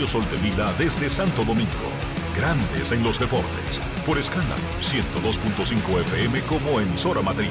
Dionisio Soltevila desde Santo Domingo. Grandes en los deportes. Por escala 102.5 FM como emisora matriz.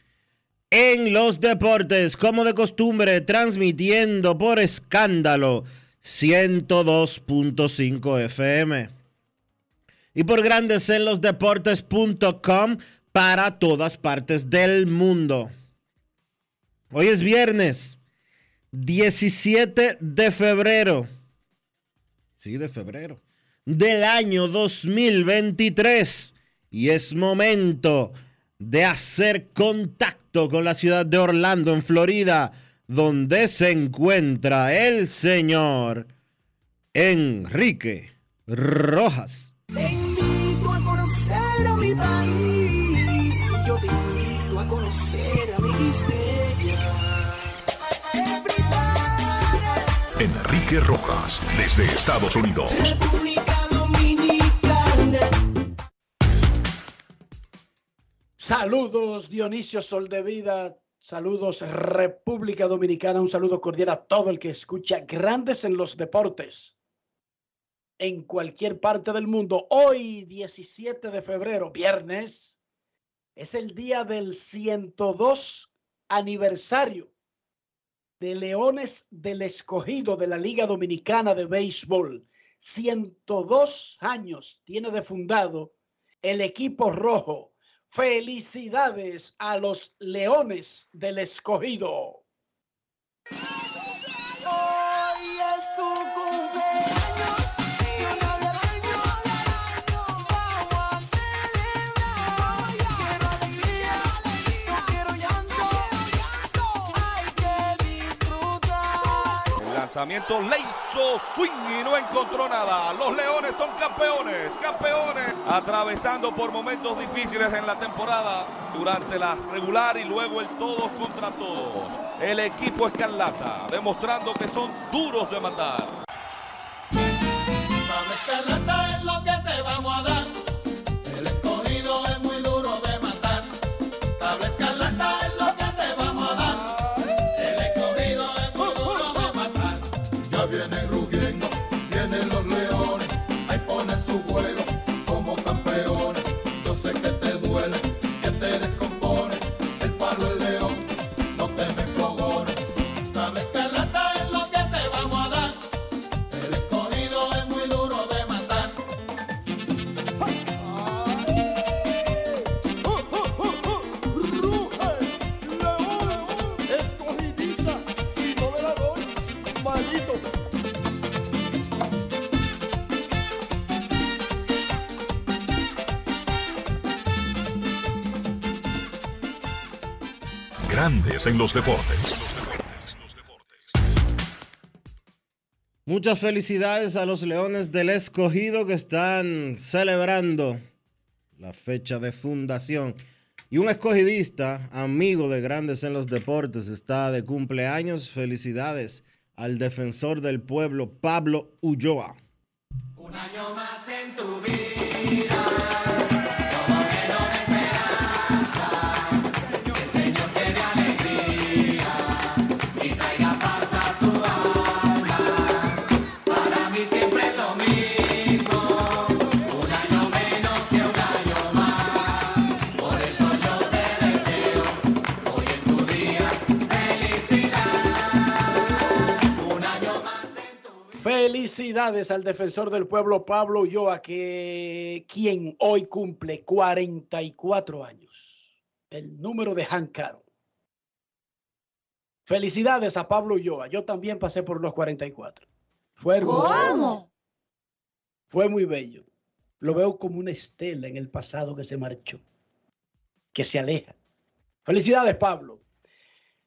en los Deportes, como de costumbre, transmitiendo por escándalo 102.5 FM y por Grandes en los Deportes.com para todas partes del mundo. Hoy es viernes 17 de febrero. Sí, de febrero. Del año 2023. Y es momento de hacer contacto con la ciudad de Orlando, en Florida, donde se encuentra el señor Enrique Rojas. Te invito a conocer a mi país. Yo te invito a conocer a mi Enrique Rojas desde Estados Unidos. República Dominicana. Saludos Dionisio Soldevida, saludos República Dominicana, un saludo cordial a todo el que escucha Grandes en los Deportes en cualquier parte del mundo. Hoy 17 de febrero, viernes, es el día del 102 aniversario de Leones del Escogido de la Liga Dominicana de Béisbol. 102 años tiene de fundado el equipo rojo. Felicidades a los Leones del Escogido. Lanzamiento le hizo swing y no encontró nada. Los Leones son campeones, campeones. Atravesando por momentos difíciles en la temporada durante la regular y luego el todos contra todos. El equipo Escarlata demostrando que son duros de matar. Grandes en los deportes. Muchas felicidades a los Leones del Escogido que están celebrando la fecha de fundación. Y un escogidista, amigo de Grandes en los Deportes, está de cumpleaños. Felicidades al defensor del pueblo, Pablo Ulloa. Un año más en tu vida. Felicidades al defensor del pueblo Pablo Ulloa, que quien hoy cumple 44 años. El número de Caro. Felicidades a Pablo Ulloa. Yo también pasé por los 44. Fue hermoso. ¿Cómo? Fue muy bello. Lo veo como una estela en el pasado que se marchó, que se aleja. Felicidades, Pablo.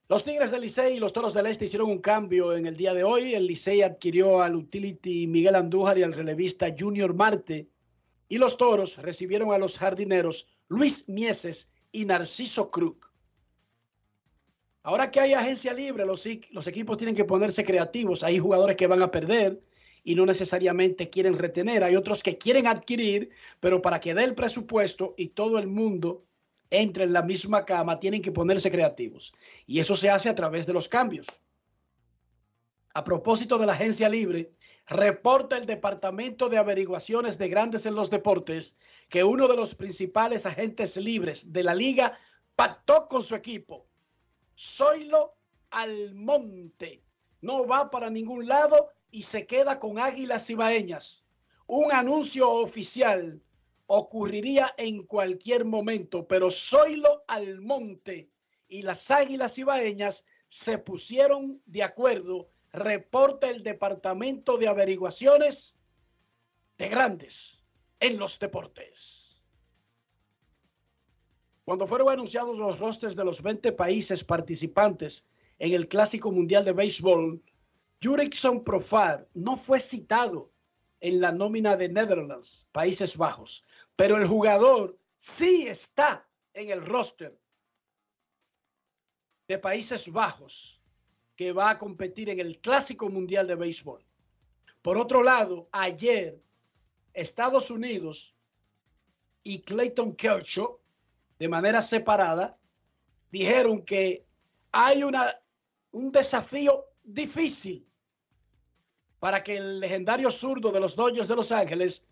Los Tigres del Licey y los Toros del Este hicieron un cambio en el día de hoy. El Licey adquirió al utility Miguel Andújar y al relevista Junior Marte. Y los Toros recibieron a los jardineros Luis Mieses y Narciso Krug. Ahora que hay agencia libre, los, los equipos tienen que ponerse creativos. Hay jugadores que van a perder y no necesariamente quieren retener. Hay otros que quieren adquirir, pero para que dé el presupuesto y todo el mundo entre en la misma cama, tienen que ponerse creativos. Y eso se hace a través de los cambios. A propósito de la agencia libre, reporta el Departamento de Averiguaciones de Grandes en los Deportes que uno de los principales agentes libres de la liga pactó con su equipo. Zoilo Almonte. No va para ningún lado y se queda con Águilas Ibaeñas. Un anuncio oficial ocurriría en cualquier momento, pero Zoilo Almonte y las Águilas Ibaeñas se pusieron de acuerdo, reporta el Departamento de Averiguaciones de Grandes en los Deportes. Cuando fueron anunciados los rosters de los 20 países participantes en el Clásico Mundial de Béisbol, Jurickson Profar no fue citado en la nómina de Netherlands, Países Bajos, pero el jugador sí está en el roster de Países Bajos que va a competir en el Clásico Mundial de Béisbol. Por otro lado, ayer Estados Unidos y Clayton Kershaw, de manera separada, dijeron que hay una, un desafío difícil para que el legendario zurdo de los Dodgers de Los Ángeles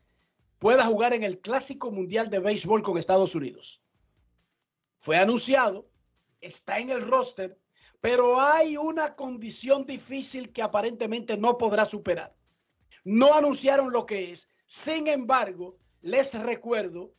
pueda jugar en el Clásico Mundial de Béisbol con Estados Unidos. Fue anunciado, está en el roster, pero hay una condición difícil que aparentemente no podrá superar. No anunciaron lo que es. Sin embargo, les recuerdo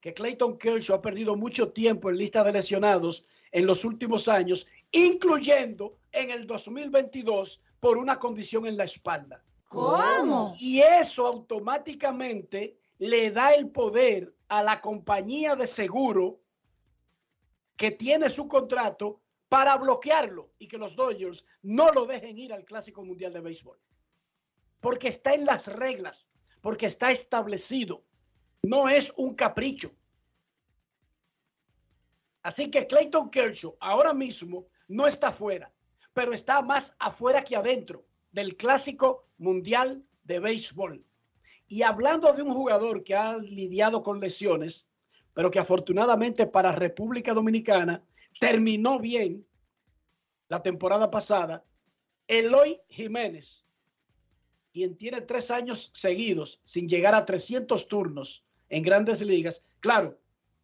que Clayton Kershaw ha perdido mucho tiempo en lista de lesionados en los últimos años, incluyendo en el 2022 por una condición en la espalda. ¿Cómo? Y eso automáticamente le da el poder a la compañía de seguro que tiene su contrato para bloquearlo y que los Dodgers no lo dejen ir al Clásico Mundial de Béisbol. Porque está en las reglas, porque está establecido. No es un capricho. Así que Clayton Kershaw ahora mismo no está fuera, pero está más afuera que adentro del Clásico Mundial de Béisbol. Y hablando de un jugador que ha lidiado con lesiones, pero que afortunadamente para República Dominicana terminó bien la temporada pasada, Eloy Jiménez, quien tiene tres años seguidos sin llegar a 300 turnos en grandes ligas. Claro,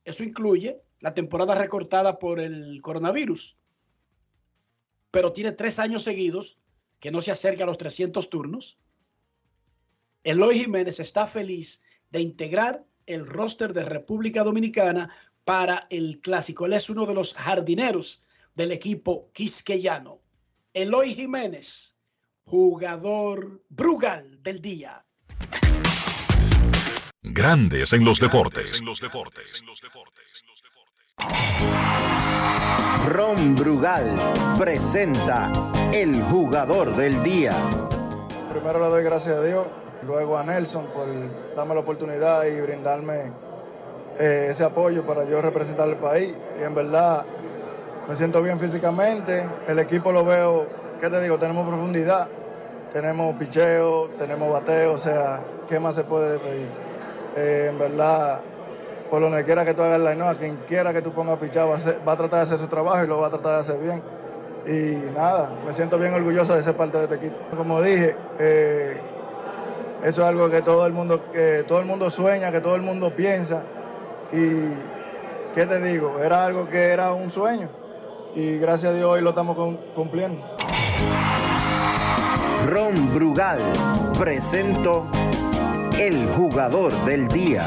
eso incluye la temporada recortada por el coronavirus, pero tiene tres años seguidos que no se acerca a los 300 turnos. Eloy Jiménez está feliz de integrar el roster de República Dominicana para el clásico. Él es uno de los jardineros del equipo quisqueyano. Eloy Jiménez, jugador Brugal del día. Grandes en los deportes. Ron Brugal presenta el jugador del día. Primero le doy gracias a Dios, luego a Nelson por darme la oportunidad y brindarme eh, ese apoyo para yo representar el país. Y en verdad me siento bien físicamente, el equipo lo veo, ¿qué te digo? Tenemos profundidad, tenemos picheo, tenemos bateo, o sea, ¿qué más se puede pedir? Eh, en verdad, por donde quiera que tú hagas la a quien quiera que tú pongas pichado va a, va a tratar de hacer su trabajo y lo va a tratar de hacer bien. Y nada, me siento bien orgulloso de ser parte de este equipo. Como dije, eh, eso es algo que todo el mundo, que todo el mundo sueña, que todo el mundo piensa. Y qué te digo, era algo que era un sueño. Y gracias a Dios hoy lo estamos cum- cumpliendo. Ron Brugal presento el jugador del día.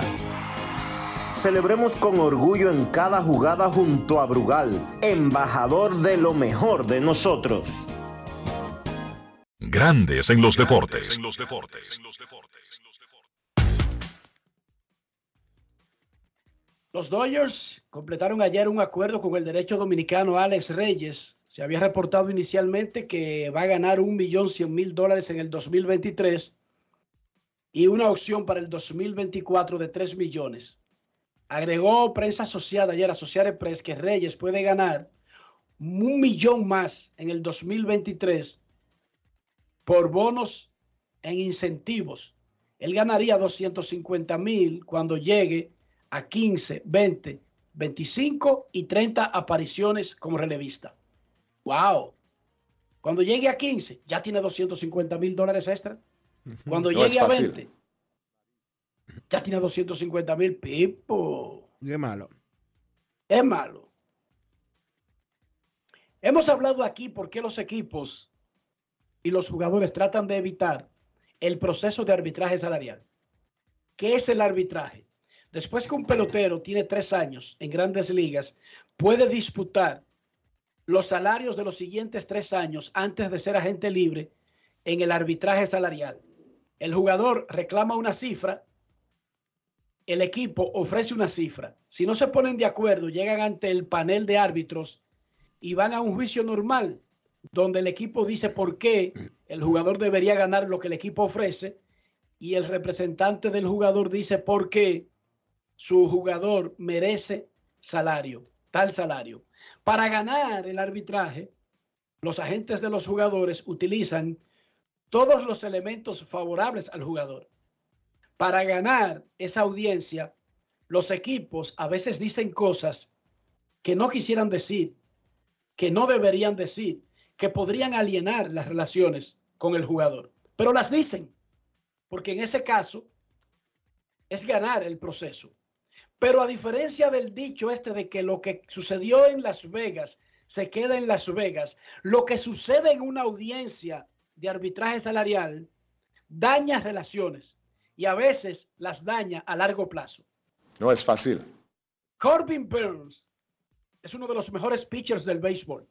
Celebremos con orgullo en cada jugada junto a Brugal, embajador de lo mejor de nosotros. Grandes en los deportes. Los Dodgers completaron ayer un acuerdo con el derecho dominicano Alex Reyes. Se había reportado inicialmente que va a ganar un millón cien mil dólares en el 2023 y una opción para el 2024 de 3 millones. Agregó prensa asociada ayer, Associated Press, que Reyes puede ganar un millón más en el 2023 por bonos en incentivos. Él ganaría 250 mil cuando llegue a 15, 20, 25 y 30 apariciones como relevista. ¡Wow! Cuando llegue a 15, ya tiene 250 mil dólares extra. Cuando No llegue a fácil. 20, ya tiene 250 mil pipo. Qué malo. Es malo. Hemos hablado aquí por qué los equipos y los jugadores tratan de evitar el proceso de arbitraje salarial. ¿Qué es el arbitraje? Después que un pelotero tiene tres años en grandes ligas, puede disputar los salarios de los siguientes tres años antes de ser agente libre en el arbitraje salarial. El jugador reclama una cifra, el equipo ofrece una cifra. Si no se ponen de acuerdo, llegan ante el panel de árbitros y van a un juicio normal, donde el equipo dice por qué el jugador debería ganar lo que el equipo ofrece y el representante del jugador dice por qué su jugador merece salario, tal salario. Para ganar el arbitraje, los agentes de los jugadores utilizan todos los elementos favorables al jugador. Para ganar esa audiencia, los equipos a veces dicen cosas que no quisieran decir, que no deberían decir, que podrían alienar las relaciones con el jugador, pero las dicen, porque en ese caso es ganar el proceso. Pero a diferencia del dicho este de que lo que sucedió en Las Vegas se queda en Las Vegas, lo que sucede en una audiencia de arbitraje salarial daña relaciones y a veces las daña a largo plazo. No es fácil. Corbin Burns es uno de los mejores pitchers del béisbol.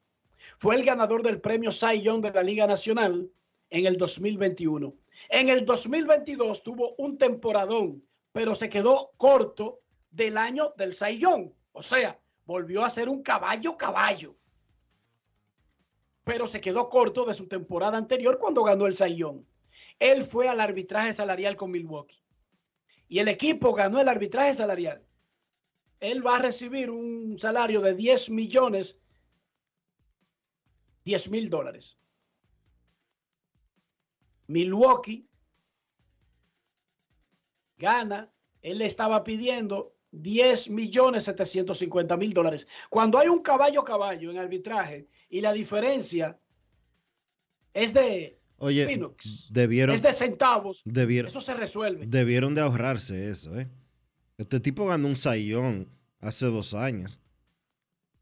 Fue el ganador del premio Cy Young de la Liga Nacional en el 2021. En el 2022 tuvo un temporadón, pero se quedó corto del año del Cy Young. O sea, volvió a ser un caballo caballo. Pero se quedó corto de su temporada anterior cuando ganó el Cy Young. Él fue al arbitraje salarial con Milwaukee. Y el equipo ganó el arbitraje salarial él va a recibir un salario de 10 millones, 10 mil dólares. Milwaukee gana, él le estaba pidiendo 10 millones 750 mil dólares. Cuando hay un caballo caballo en arbitraje y la diferencia es de Oye, debieron, es de centavos, debieron, eso se resuelve. debieron de ahorrarse eso, ¿eh? Este tipo ganó un sayón hace dos años.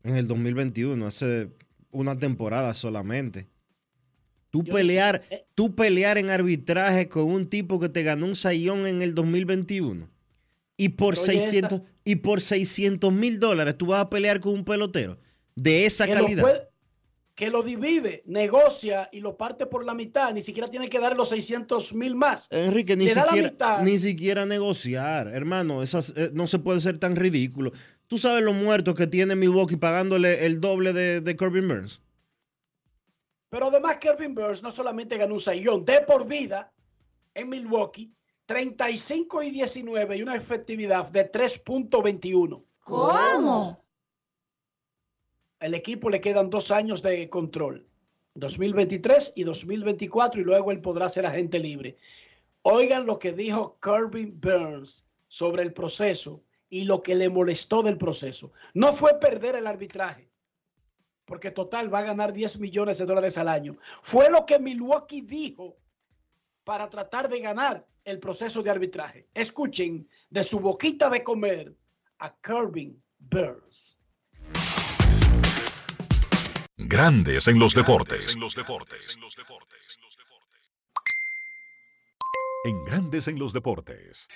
En el 2021, hace una temporada solamente. Tú Yo pelear, sé, eh. tú pelear en arbitraje con un tipo que te ganó un sayón en el 2021 y por Pero oye, 600 y por 600 mil dólares tú vas a pelear con un pelotero de esa que lo, calidad. puede- que lo divide, negocia y lo parte por la mitad, ni siquiera tiene que dar los 600 mil más. Enrique, ni siquiera, ni siquiera negociar, hermano. Esas, eh, no se puede ser tan ridículo. ¿Tú sabes los muertos que tiene Milwaukee pagándole el doble de, de Corbin Burns? Pero además Kevin Burns no solamente ganó un sayón de por vida en Milwaukee, 35 y 19 y una efectividad de 3.21. ¿Cómo? El equipo le quedan dos años de control, 2023 y 2024, y luego él podrá ser agente libre. Oigan lo que dijo Kirby Burns sobre el proceso y lo que le molestó del proceso. No fue perder el arbitraje, porque total va a ganar 10 millones de dólares al año. Fue lo que Milwaukee dijo para tratar de ganar el proceso de arbitraje. Escuchen de su boquita de comer a Kirby Burns. Grandes en los deportes. en Grandes en los Deportes.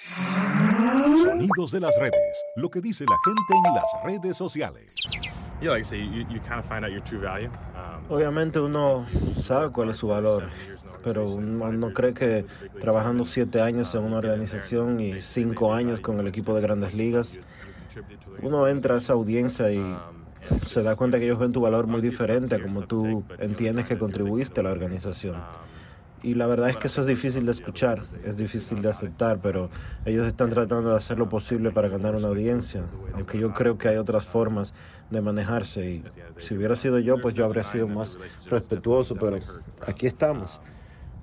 Sonidos de las redes. Lo que dice la gente en las redes sociales. Um, Obviamente uno sabe cuál es su valor, pero uno no cree que trabajando siete años en una organización y cinco años con el equipo de grandes ligas, uno entra a esa audiencia y se da cuenta que ellos ven tu valor muy diferente a como tú entiendes que contribuiste a la organización. Y la verdad es que eso es difícil de escuchar, es difícil de aceptar, pero ellos están tratando de hacer lo posible para ganar una audiencia, aunque yo creo que hay otras formas de manejarse y si hubiera sido yo, pues yo habría sido más respetuoso, pero aquí estamos.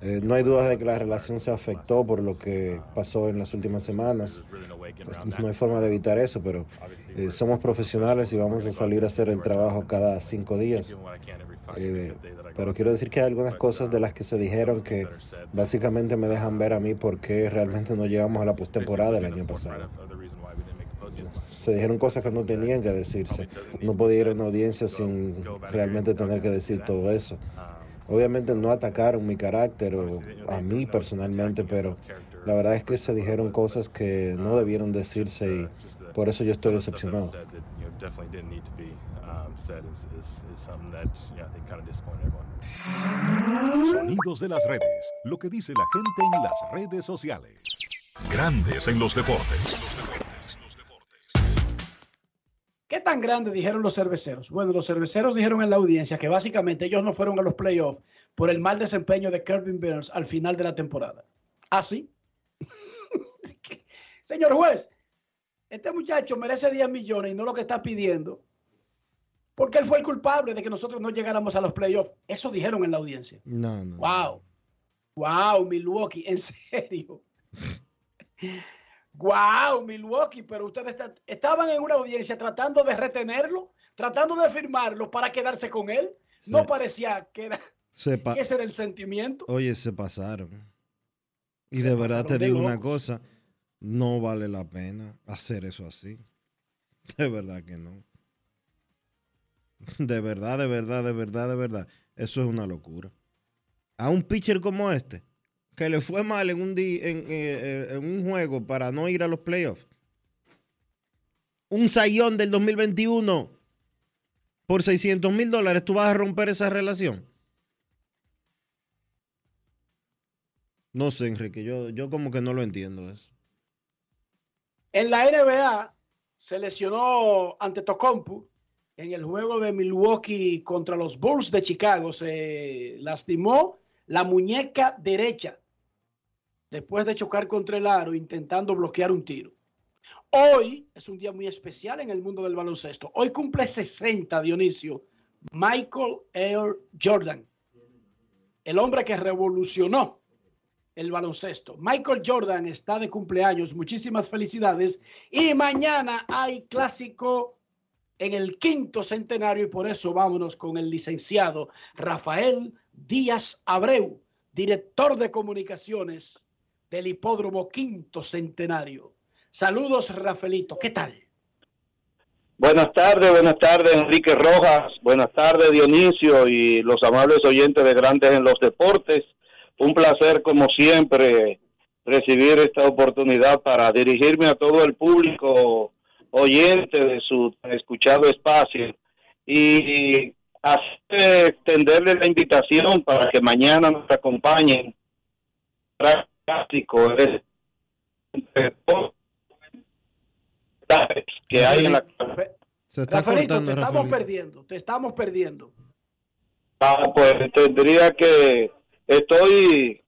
Eh, no hay duda de que la relación se afectó por lo que pasó en las últimas semanas. No hay forma de evitar eso, pero eh, somos profesionales y vamos a salir a hacer el trabajo cada cinco días. Eh, pero quiero decir que hay algunas cosas de las que se dijeron que básicamente me dejan ver a mí por qué realmente no llegamos a la postemporada el año pasado. Se dijeron cosas que no tenían que decirse. No podía ir a una audiencia sin realmente tener que decir todo eso. Obviamente no atacaron mi carácter o a mí personalmente, pero la verdad es que se dijeron cosas que no debieron decirse y por eso yo estoy decepcionado. definitely didn't need to be said is, is, is something that yeah, I think kind of disappointed everyone. Sonidos de las redes. Lo que dice la gente en las redes sociales. Grandes en los deportes. ¿Qué tan grande dijeron los cerveceros? Bueno, los cerveceros dijeron en la audiencia que básicamente ellos no fueron a los playoffs por el mal desempeño de Kirby Burns al final de la temporada. ¿Ah, sí? Señor juez, este muchacho merece 10 millones y no lo que está pidiendo. Porque él fue el culpable de que nosotros no llegáramos a los playoffs. Eso dijeron en la audiencia. No, no. Wow. Wow, Milwaukee, en serio. Wow, Milwaukee, pero ustedes está- estaban en una audiencia tratando de retenerlo, tratando de firmarlo para quedarse con él. No parecía que, era, Se pa- que ese era el sentimiento. Oye, se pasaron. Y Se de verdad te digo una cosa, no vale la pena hacer eso así. De verdad que no. De verdad, de verdad, de verdad, de verdad. Eso es una locura. A un pitcher como este, que le fue mal en un, di- eh, eh, en un juego para no ir a los playoffs. Un sayón del 2021 por 600 mil dólares, ¿tú vas a romper esa relación? No sé, Enrique, yo, yo como que no lo entiendo eso. En la NBA se lesionó ante Tocompu en el juego de Milwaukee contra los Bulls de Chicago. Se lastimó la muñeca derecha después de chocar contra el aro intentando bloquear un tiro. Hoy es un día muy especial en el mundo del baloncesto. Hoy cumple 60, Dionisio, Michael Air Jordan, el hombre que revolucionó el baloncesto. Michael Jordan está de cumpleaños, muchísimas felicidades. Y mañana hay clásico en el quinto centenario y por eso vámonos con el licenciado Rafael Díaz Abreu, director de comunicaciones del hipódromo quinto centenario. Saludos, Rafaelito. ¿Qué tal? Buenas tardes, buenas tardes Enrique Rojas, buenas tardes Dionisio y los amables oyentes de Grandes en los Deportes. Un placer como siempre recibir esta oportunidad para dirigirme a todo el público oyente de su escuchado espacio y extenderle la invitación para que mañana nos acompañen clásico es- que hay en la Se está Rafaelito, cortando, te estamos perdiendo, te estamos perdiendo. Ah, pues tendría que estoy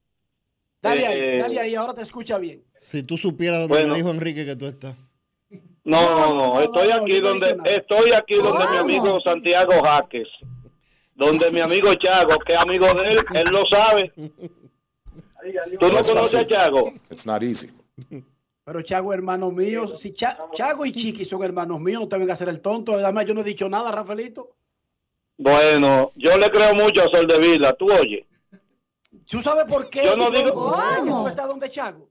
Dale ahí, Eh, dale ahí, ahora te escucha bien. Si tú supieras donde Bueno. me dijo Enrique que tú estás. no, no, no, estoy no, aquí donde estoy aquí donde mi amigo Santiago Jaques, donde mi amigo Chago, que es amigo de él, él lo sabe. ¿Tú no No es conoces a fácil. Chago? It's not easy. Pero Chago, hermano mío, si Cha- Chago y Chiqui son hermanos míos, no te vengas a hacer el tonto. Además, yo no he dicho nada, Rafaelito. Bueno, yo le creo mucho a Sol de Vila, tú oye. ¿Tú sabes por qué? Yo no ¿Tú sabes digo- por qué que tú estás donde Chago?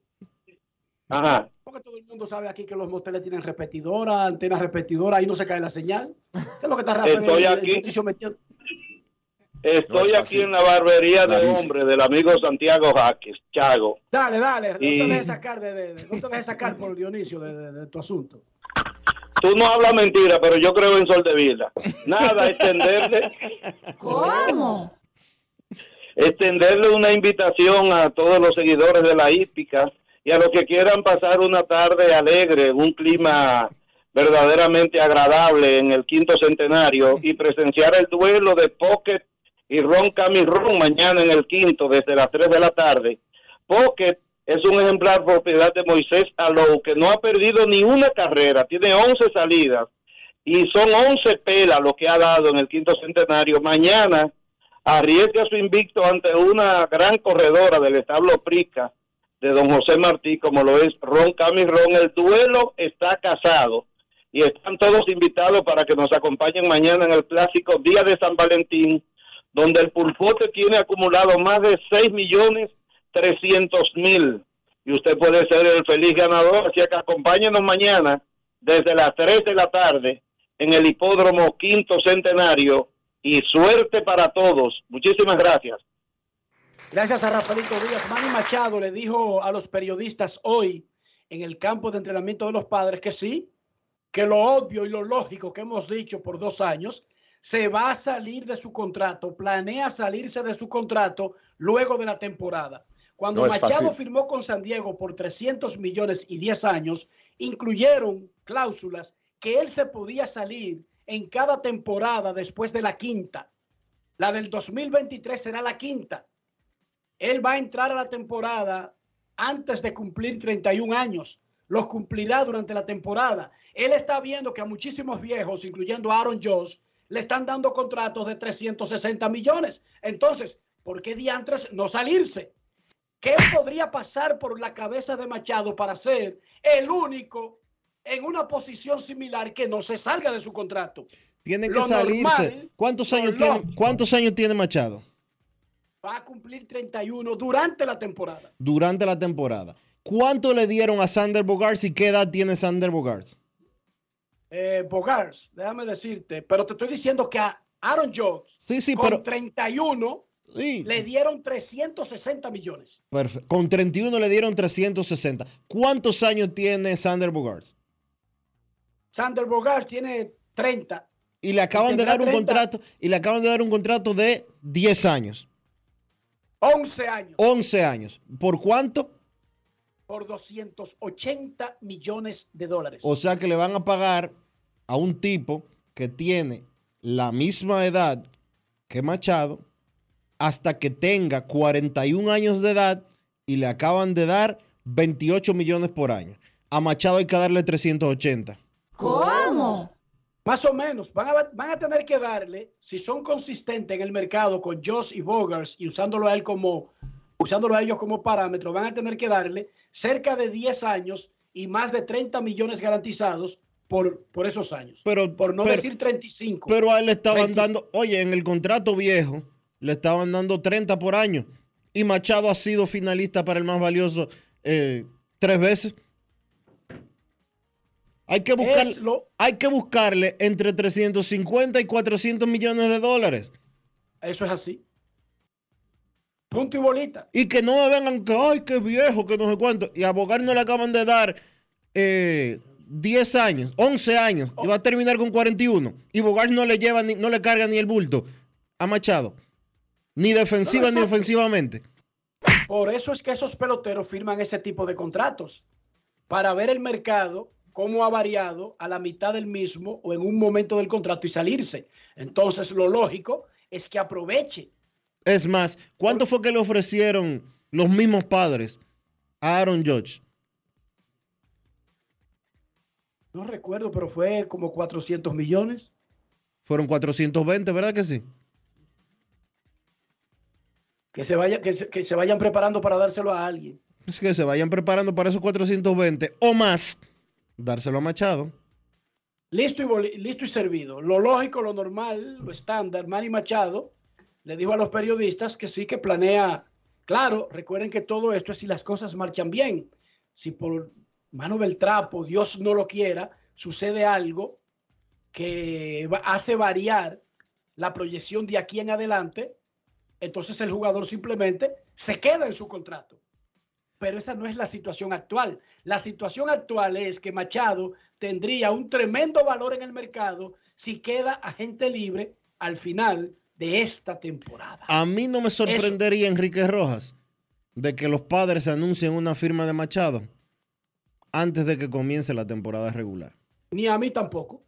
Ajá. Porque todo el mundo sabe aquí que los moteles tienen repetidora, antenas repetidoras, ahí no se cae la señal. ¿Qué es lo que está Rafael Estoy aquí. Estoy No es aquí en la barbería de Clarísimo. hombre del amigo Santiago Jaques, Chago. Dale, dale, no te dejes sacar, de, de- de- no te dejes sacar por Dionisio de, de- de tu asunto. Tú no hablas mentira, pero yo creo en Sol de Vida. Nada, extenderle, ¿Cómo? extenderle una invitación a todos los seguidores de la hípica y a los que quieran pasar una tarde alegre, en un clima verdaderamente agradable en el quinto centenario y presenciar el duelo de Pocket y Ron Camirón mañana en el quinto desde las 3 de la tarde. Pocket es un ejemplar propiedad de Moisés Alou que no ha perdido ni una carrera, tiene 11 salidas y son 11 pelas lo que ha dado en el quinto centenario. Mañana arriesga su invicto ante una gran corredora del establo Prica de don José Martí, como lo es Ron Camirón. El duelo está casado y están todos invitados para que nos acompañen mañana en el clásico Día de San Valentín, donde el pulpote tiene acumulado más de 6 millones 300 mil y usted puede ser el feliz ganador, así que acompáñenos mañana desde las 3 de la tarde en el hipódromo Quinto Centenario y suerte para todos. Muchísimas gracias. Gracias a Rafaelito Díaz. Manny Machado le dijo a los periodistas hoy en el campo de entrenamiento de los padres que sí, que lo obvio y lo lógico que hemos dicho por dos años, se va a salir de su contrato, planea salirse de su contrato luego de la temporada. Cuando No Machado firmó con San Diego por 300 millones y 10 años, incluyeron cláusulas que él se podía salir en cada temporada después de la quinta. La del 2023 será la quinta. Él va a entrar a la temporada antes de cumplir 31 años. Los cumplirá durante la temporada. Él está viendo que a muchísimos viejos, incluyendo a Aaron Jones, le están dando contratos de 360 millones. Entonces, ¿por qué diantres no salirse? ¿Qué podría pasar por la cabeza de Machado para ser el único en una posición similar que no se salga de su contrato? Tiene que Lo salirse. normal, ¿Cuántos años, tiene. ¿Cuántos años tiene Machado? Va a cumplir 31 durante la temporada. Durante la temporada. ¿Cuánto le dieron a Sander Bogarts y qué edad tiene Sander Bogarts? Eh, Bogars, déjame decirte, pero te estoy diciendo que a Aaron Jones Sí, sí, con pero- 31 Sí. le dieron 360 millones. Perfecto. Con 31 le dieron 360. ¿Cuántos años tiene Sander Bogarts? Sander Bogars tiene 30. Y le acaban de dar un 30. contrato y le acaban de dar un contrato de 10 años, 11 años 11 años. ¿Por cuánto? por 280 millones de dólares. O sea que le van a pagar a un tipo que tiene la misma edad que Machado hasta que tenga 41 años de edad y le acaban de dar 28 millones por año. A Machado hay que darle 380. ¿Cómo? Más o menos, van a, van a tener que darle, si son consistentes en el mercado con Josh y Bogars y usándolo a él como, usándolo a ellos como parámetro, van a tener que darle cerca de 10 años y más de 30 millones garantizados por, por esos años. Pero, por no pero- decir 35. Pero a él le estaban 20. dando, oye, en el contrato viejo le estaban dando 30 por año. Y Machado ha sido finalista para el más valioso eh, tres veces. Hay que, buscar, lo- hay que buscarle entre 350 y 400 millones de dólares. Eso es así. Punto y bolita. Y que no me vengan que, ay, qué viejo, que no sé cuánto. Y a Bogar no le acaban de dar eh, 10 años, 11 años. Y va a terminar con 41. Y Bogar no le lleva, ni, no le carga ni el bulto a Machado. Ni defensiva ni ofensivamente. Por eso es que esos peloteros firman ese tipo de contratos. Para ver el mercado, cómo ha variado a la mitad del mismo o en un momento del contrato y salirse. Entonces, lo lógico es que aproveche. Es más, ¿cuánto fue que le ofrecieron los mismos padres a Aaron Judge? No recuerdo, pero fue como 400 millones. Fueron 420, ¿verdad que sí? Que se, vaya, que, se, que se vayan preparando para dárselo a alguien. Es que se vayan preparando para esos 420 o más. Dárselo a Machado. Listo y, listo y servido. Lo lógico, lo normal, lo estándar. Manny Machado le dijo a los periodistas que sí que planea. Claro, recuerden que todo esto es si las cosas marchan bien. Si por mano del trapo, Dios no lo quiera, sucede algo que hace variar la proyección de aquí en adelante, entonces el jugador simplemente se queda en su contrato. Pero esa no es la situación actual. La situación actual es que Machado tendría un tremendo valor en el mercado si queda agente libre al final de esta temporada. A mí no me sorprendería, Enrique Rojas, de que los padres anuncien una firma de Machado antes de que comience la temporada regular. Ni a mí tampoco.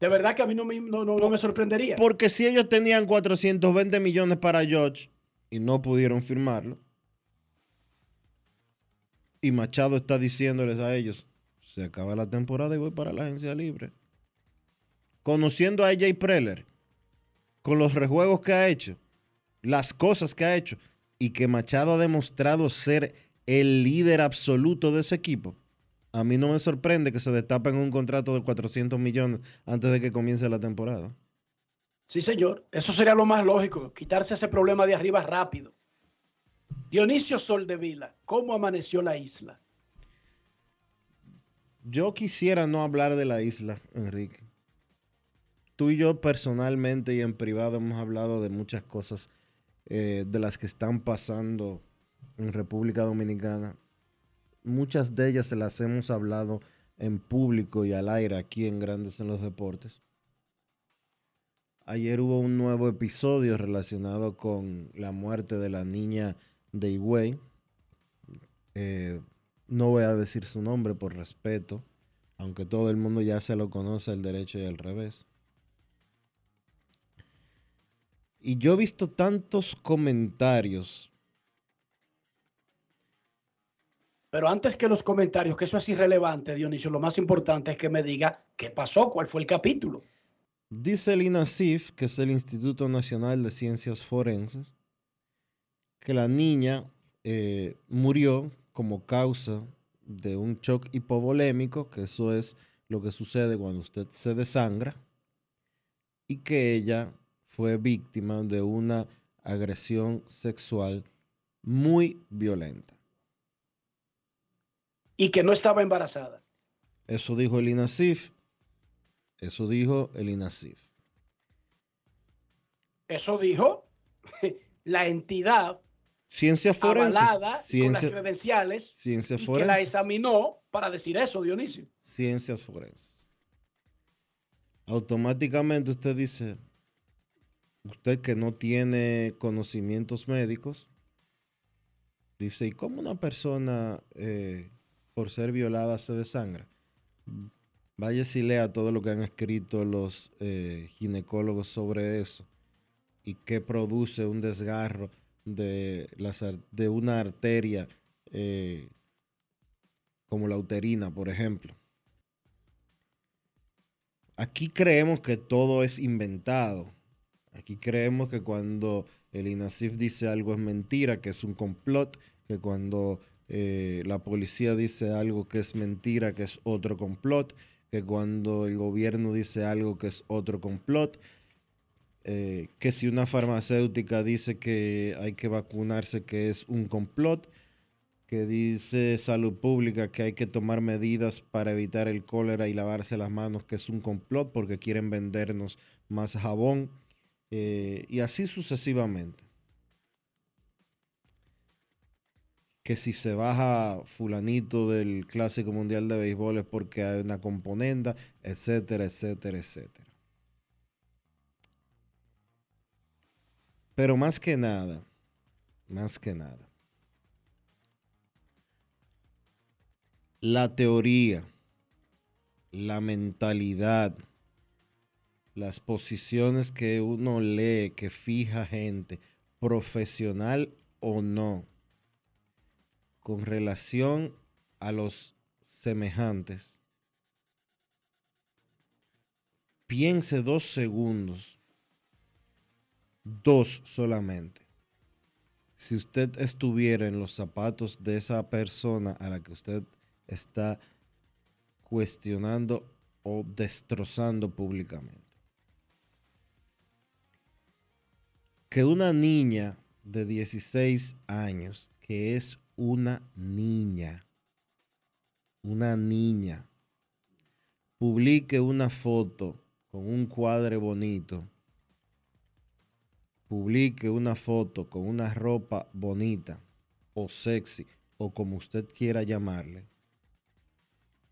De verdad que a mí no me, no, no- no me sorprendería. Porque si ellos tenían 420 millones para George y no pudieron firmarlo, y Machado está diciéndoles a ellos, se acaba la temporada y voy para la agencia libre. Conociendo a AJ Preller, con los rejuegos que ha hecho, las cosas que ha hecho, y que Machado ha demostrado ser el líder absoluto de ese equipo, a mí no me sorprende que se destapen un contrato de 400 millones antes de que comience la temporada. Sí, señor. Eso sería lo más lógico, quitarse ese problema de arriba rápido. Dionisio Soldevila, ¿cómo amaneció la isla? Yo quisiera no hablar de la isla, Enrique. Tú y yo personalmente y en privado hemos hablado de muchas cosas eh, de las que están pasando en República Dominicana. Muchas de ellas se las hemos hablado en público y al aire aquí en Grandes en los Deportes. Ayer hubo un nuevo episodio relacionado con la muerte de la niña de Higüey. Eh, no voy a decir su nombre por respeto, aunque todo el mundo ya se lo conoce el derecho y el revés. Y yo he visto tantos comentarios. Pero antes que los comentarios, que eso es irrelevante, Dionisio, lo más importante es que me diga qué pasó, cuál fue el capítulo. Dice el INACIF, que es el Instituto Nacional de Ciencias Forenses, que la niña eh, murió como causa de un shock hipovolémico, que eso es lo que sucede cuando usted se desangra, y que ella fue víctima de una agresión sexual muy violenta. Y que no estaba embarazada. Eso dijo el INACIF. Eso dijo el INACIF. Eso dijo la entidad Ciencia forense. avalada con las credenciales ciencia y que la examinó para decir eso, Dionisio. Ciencias forenses. Automáticamente usted dice, usted que no tiene conocimientos médicos, dice, ¿y cómo una persona eh, por ser violada se desangra? Vaya si lea todo lo que han escrito los eh, ginecólogos sobre eso y qué produce un desgarro de, las ar- de una arteria eh, como la uterina, por ejemplo. Aquí creemos que todo es inventado. Aquí creemos que cuando el INASIF dice algo es mentira, que es un complot, que cuando eh, la policía dice algo que es mentira, que es otro complot, que cuando el gobierno dice algo que es otro complot, eh, que si una farmacéutica dice que hay que vacunarse, que es un complot, que dice salud pública que hay que tomar medidas para evitar el cólera y lavarse las manos, que es un complot porque quieren vendernos más jabón, eh, y así sucesivamente. Que si se baja fulanito del Clásico Mundial de Béisbol es porque hay una componenda, etcétera, etcétera, etcétera. Pero más que nada, más que nada, la teoría, la mentalidad, las posiciones que uno lee, que fija gente, profesional o no, con relación a los semejantes, piense dos segundos, dos solamente. Si usted estuviera en los zapatos de esa persona a la que usted está cuestionando o destrozando públicamente. Que una niña de 16 años, que es una niña, una niña, publique una foto con un cuadre bonito, publique una foto con una ropa bonita o sexy o como usted quiera llamarle,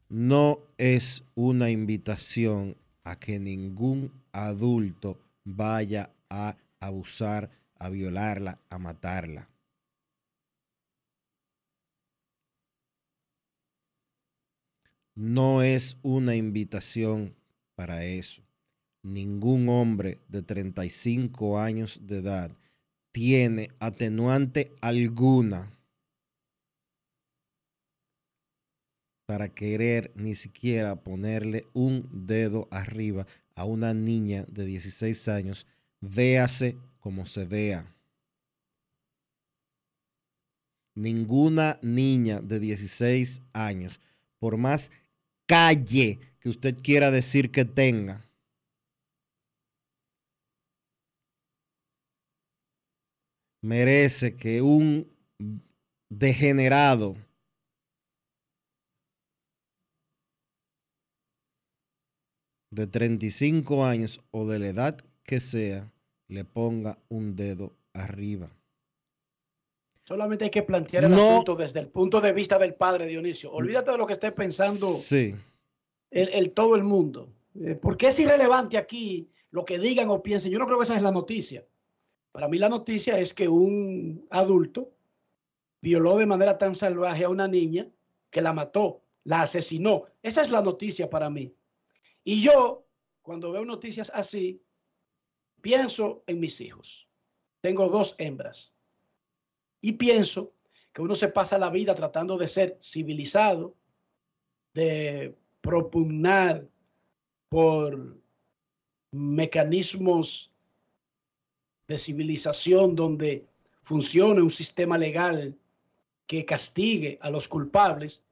no es una invitación a que ningún adulto vaya a abusar, a violarla, a matarla. No es una invitación para eso. Ningún hombre de 35 años de edad tiene atenuante alguna para querer ni siquiera ponerle un dedo arriba a una niña de 16 años, véase como se vea. Ninguna niña de 16 años, por más calle que usted quiera decir que tenga, merece que un degenerado de 35 años o de la edad que sea le ponga un dedo arriba. Solamente hay que plantear el No. asunto desde el punto de vista del padre Dionisio. Olvídate de lo que esté pensando Sí. el, el todo el mundo. Eh, porque es irrelevante aquí lo que digan o piensen. Yo no creo que esa es la noticia. Para mí la noticia es que un adulto violó de manera tan salvaje a una niña que la mató, la asesinó. Esa es la noticia para mí. Y yo, cuando veo noticias así, pienso en mis hijos. Tengo dos hembras. Y pienso que uno se pasa la vida tratando de ser civilizado, de propugnar por mecanismos de civilización donde funcione un sistema legal que castigue a los culpables.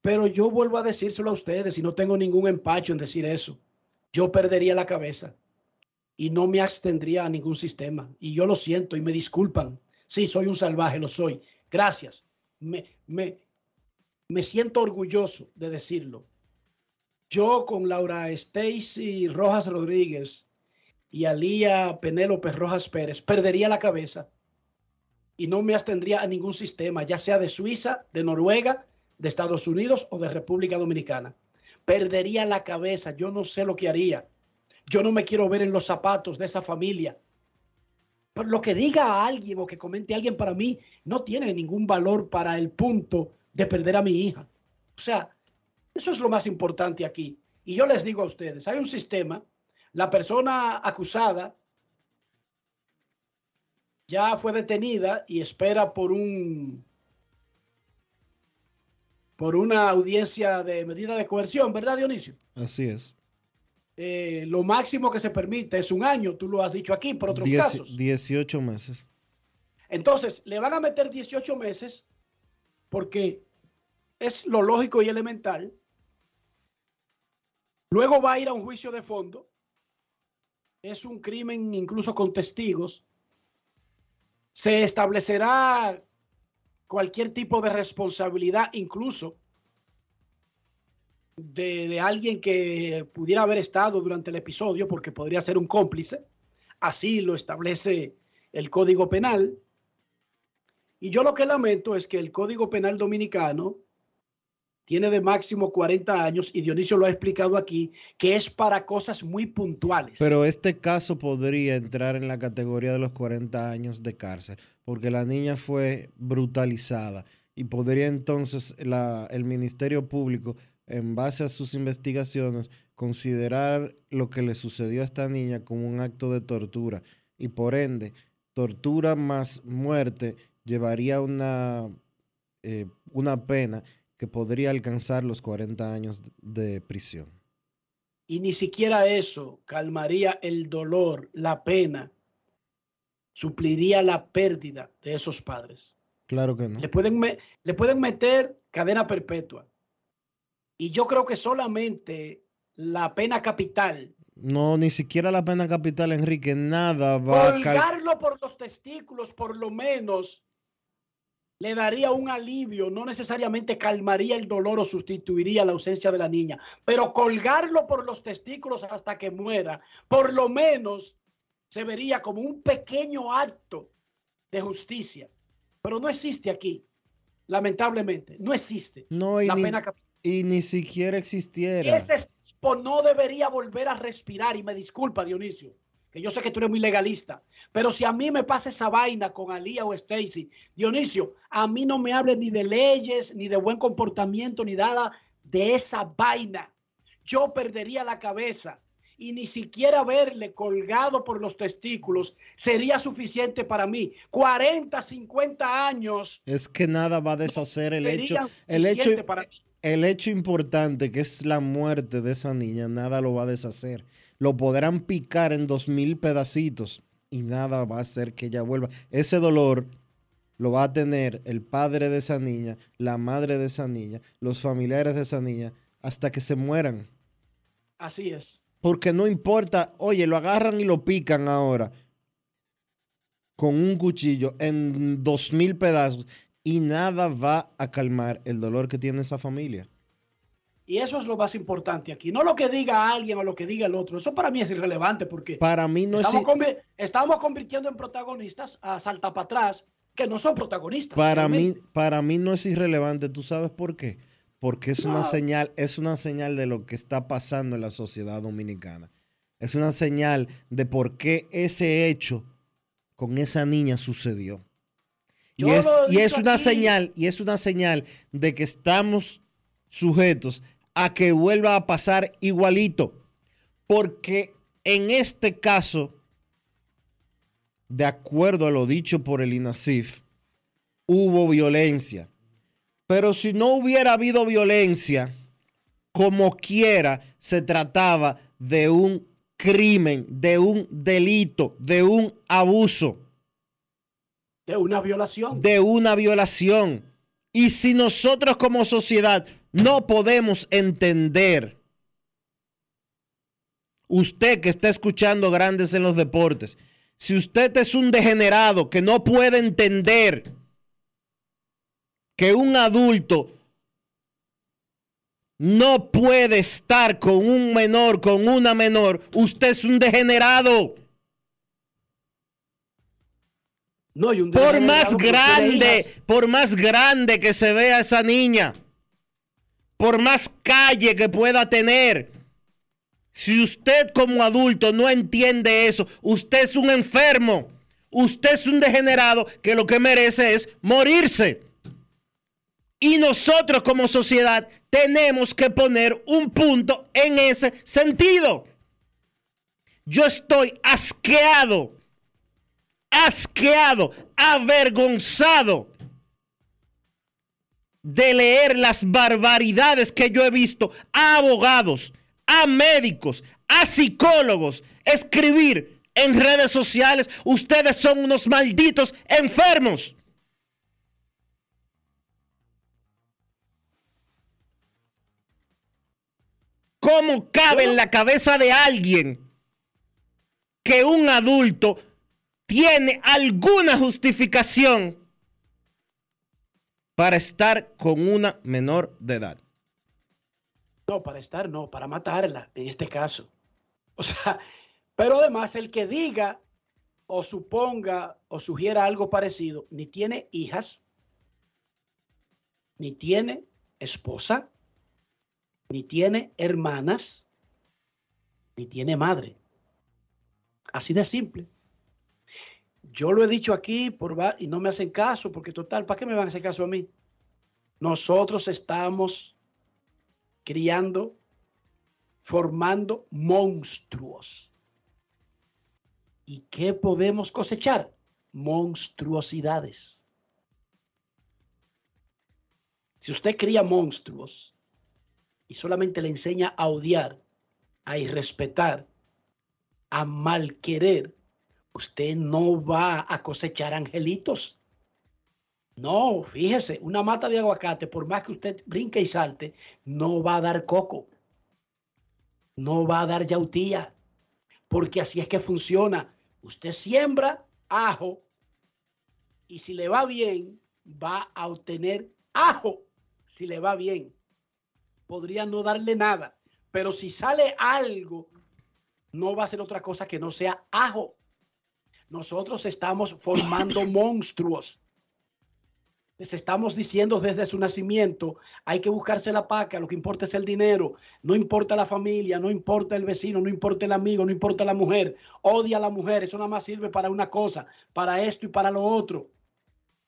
Pero yo vuelvo a decírselo a ustedes y no tengo ningún empacho en decir eso. Yo perdería la cabeza y no me abstendría a ningún sistema. Y yo lo siento y me disculpan. Sí, soy un salvaje, lo soy. Gracias. Me, me, me siento orgulloso de decirlo. Yo con Laura Stacy Rojas Rodríguez y Alía Penélope Rojas Pérez perdería la cabeza y no me abstendría a ningún sistema, ya sea de Suiza, de Noruega, de Estados Unidos o de República Dominicana. Perdería la cabeza, yo no sé lo que haría. Yo no me quiero ver en los zapatos de esa familia. Lo que diga alguien o que comente alguien para mí no tiene ningún valor para el punto de perder a mi hija. O sea, eso es lo más importante aquí. Y yo les digo a ustedes, hay un sistema, la persona acusada ya fue detenida y espera por un por una audiencia de medida de coerción, ¿verdad, Dionisio? Así es. Eh, lo máximo que se permite es un año, tú lo has dicho aquí, por otros Dieci- casos. 18 meses. Entonces, le van a meter 18 meses porque es lo lógico y elemental. Luego va a ir a un juicio de fondo. Es un crimen incluso con testigos. Se establecerá cualquier tipo de responsabilidad, incluso de, alguien que pudiera haber estado durante el episodio, porque podría ser un cómplice. Así lo establece el Código Penal. Y yo lo que lamento es que el Código Penal Dominicano tiene de máximo 40 años y Dionisio lo ha explicado aquí, que es para cosas muy puntuales. Pero este caso podría entrar en la categoría de los 40 años de cárcel, porque la niña fue brutalizada y podría entonces la- el Ministerio Público, en base a sus investigaciones, considerar lo que le sucedió a esta niña como un acto de tortura y por ende, tortura más muerte llevaría una, eh, una pena que podría alcanzar los 40 años de prisión. Y ni siquiera eso calmaría el dolor, la pena, supliría la pérdida de esos padres. Claro que no. Le pueden, me- le pueden meter cadena perpetua. Y yo creo que solamente la pena capital, No, ni siquiera la pena capital, Enrique, nada va a colgarlo por los testículos, por lo menos, le daría un alivio, no necesariamente calmaría el dolor o sustituiría la ausencia de la niña, pero colgarlo por los testículos hasta que muera, por lo menos se vería como un pequeño acto de justicia. Pero no existe aquí, lamentablemente, no existe No, la ni, pena capital. Y ni siquiera existiera. Ese tipo no debería volver a respirar. Y me disculpa, Dionisio, que yo sé que tú eres muy legalista. Pero si a mí me pasa esa vaina con Alía o Stacy, Dionisio, a mí no me hables ni de leyes, ni de buen comportamiento, ni nada de esa vaina. Yo perdería la cabeza. Y ni siquiera verle colgado por los testículos sería suficiente para mí. 40, 50 años Es que nada va a deshacer el hecho. El hecho, suficientes para mí. El hecho importante que es la muerte de esa niña, nada lo va a deshacer. Lo podrán picar en dos mil pedacitos y nada va a hacer que ella vuelva. Ese dolor lo va a tener el padre de esa niña, la madre de esa niña, los familiares de esa niña, hasta que se mueran. Así es. Porque no importa, oye, lo agarran y lo pican ahora con un cuchillo en dos mil pedazos y nada va a calmar el dolor que tiene esa familia. Y eso es lo más importante aquí. No lo que diga alguien o lo que diga el otro. Eso para mí es irrelevante porque Para mí no es... estamos, convi- estamos convirtiendo en protagonistas a salta para atrás que no son protagonistas. Para mí, para mí no es irrelevante. ¿Tú sabes por qué? Porque es una señal, es una señal de lo que está pasando en la sociedad dominicana. Es una señal de por qué ese hecho con esa niña sucedió. Y es, y una aquí. señal, y es una señal de que estamos sujetos a que vuelva a pasar igualito. Porque en este caso, de acuerdo a lo dicho por el INASIF, hubo violencia. Pero si no hubiera habido violencia, como quiera, se trataba de un crimen, de un delito, de un abuso, De una violación. de una violación. Y si nosotros como sociedad no podemos entender, usted que está escuchando grandes en los deportes, si usted es un degenerado que no puede entender que un adulto no puede estar con un menor, con una menor, usted es un degenerado. No, y un Por más grande, por más grande que se vea esa niña, por más calle que pueda tener, si usted como adulto no entiende eso, usted es un enfermo, usted es un degenerado que lo que merece es morirse. Y nosotros como sociedad tenemos que poner un punto en ese sentido. Yo estoy asqueado, asqueado, avergonzado de leer las barbaridades que yo he visto a abogados, a médicos, a psicólogos escribir en redes sociales, ustedes son unos malditos enfermos. ¿Cómo cabe en la cabeza de alguien que un adulto tiene alguna justificación para estar con una menor de edad? No, para estar, no, para matarla, en este caso. O sea, pero además el que diga o suponga o sugiera algo parecido, ni tiene hijas, ni tiene esposa, ni tiene hermanas, ni tiene madre. Así de simple. Yo lo he dicho aquí por y no me hacen caso, porque total, ¿para qué me van a hacer caso a mí? Nosotros estamos criando, formando monstruos. ¿Y qué podemos cosechar? Monstruosidades. Si usted cría monstruos y solamente le enseña a odiar, a irrespetar, a mal querer, usted no va a cosechar angelitos. No, fíjese, una mata de aguacate, por más que usted brinque y salte, no va a dar coco. No va a dar yautía. Porque así es que funciona. Usted siembra ajo y si le va bien, va a obtener ajo si le va bien. Podría no darle nada, pero si sale algo, no va a ser otra cosa que no sea ajo. Nosotros estamos formando monstruos. Les estamos diciendo desde su nacimiento, hay que buscarse la paca, lo que importa es el dinero, no importa la familia, no importa el vecino, no importa el amigo, no importa la mujer, odia a la mujer, eso nada más sirve para una cosa, para esto y para lo otro.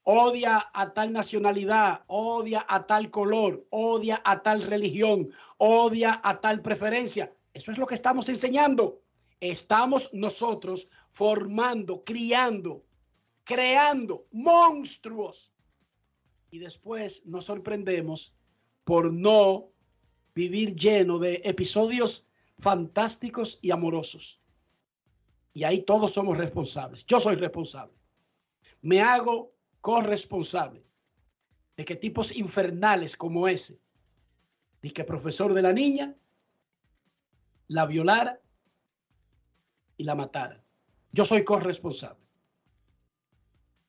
Odia a tal nacionalidad, odia a tal color, odia a tal religión, odia a tal preferencia. Eso es lo que estamos enseñando. Estamos nosotros formando, criando, creando monstruos y después nos sorprendemos por no vivir lleno de episodios fantásticos y amorosos. Y ahí todos somos responsables. Yo soy responsable. Me hago corresponsable de que tipos infernales como ese, de que profesor de la niña, la violara y la matara. Yo soy corresponsable.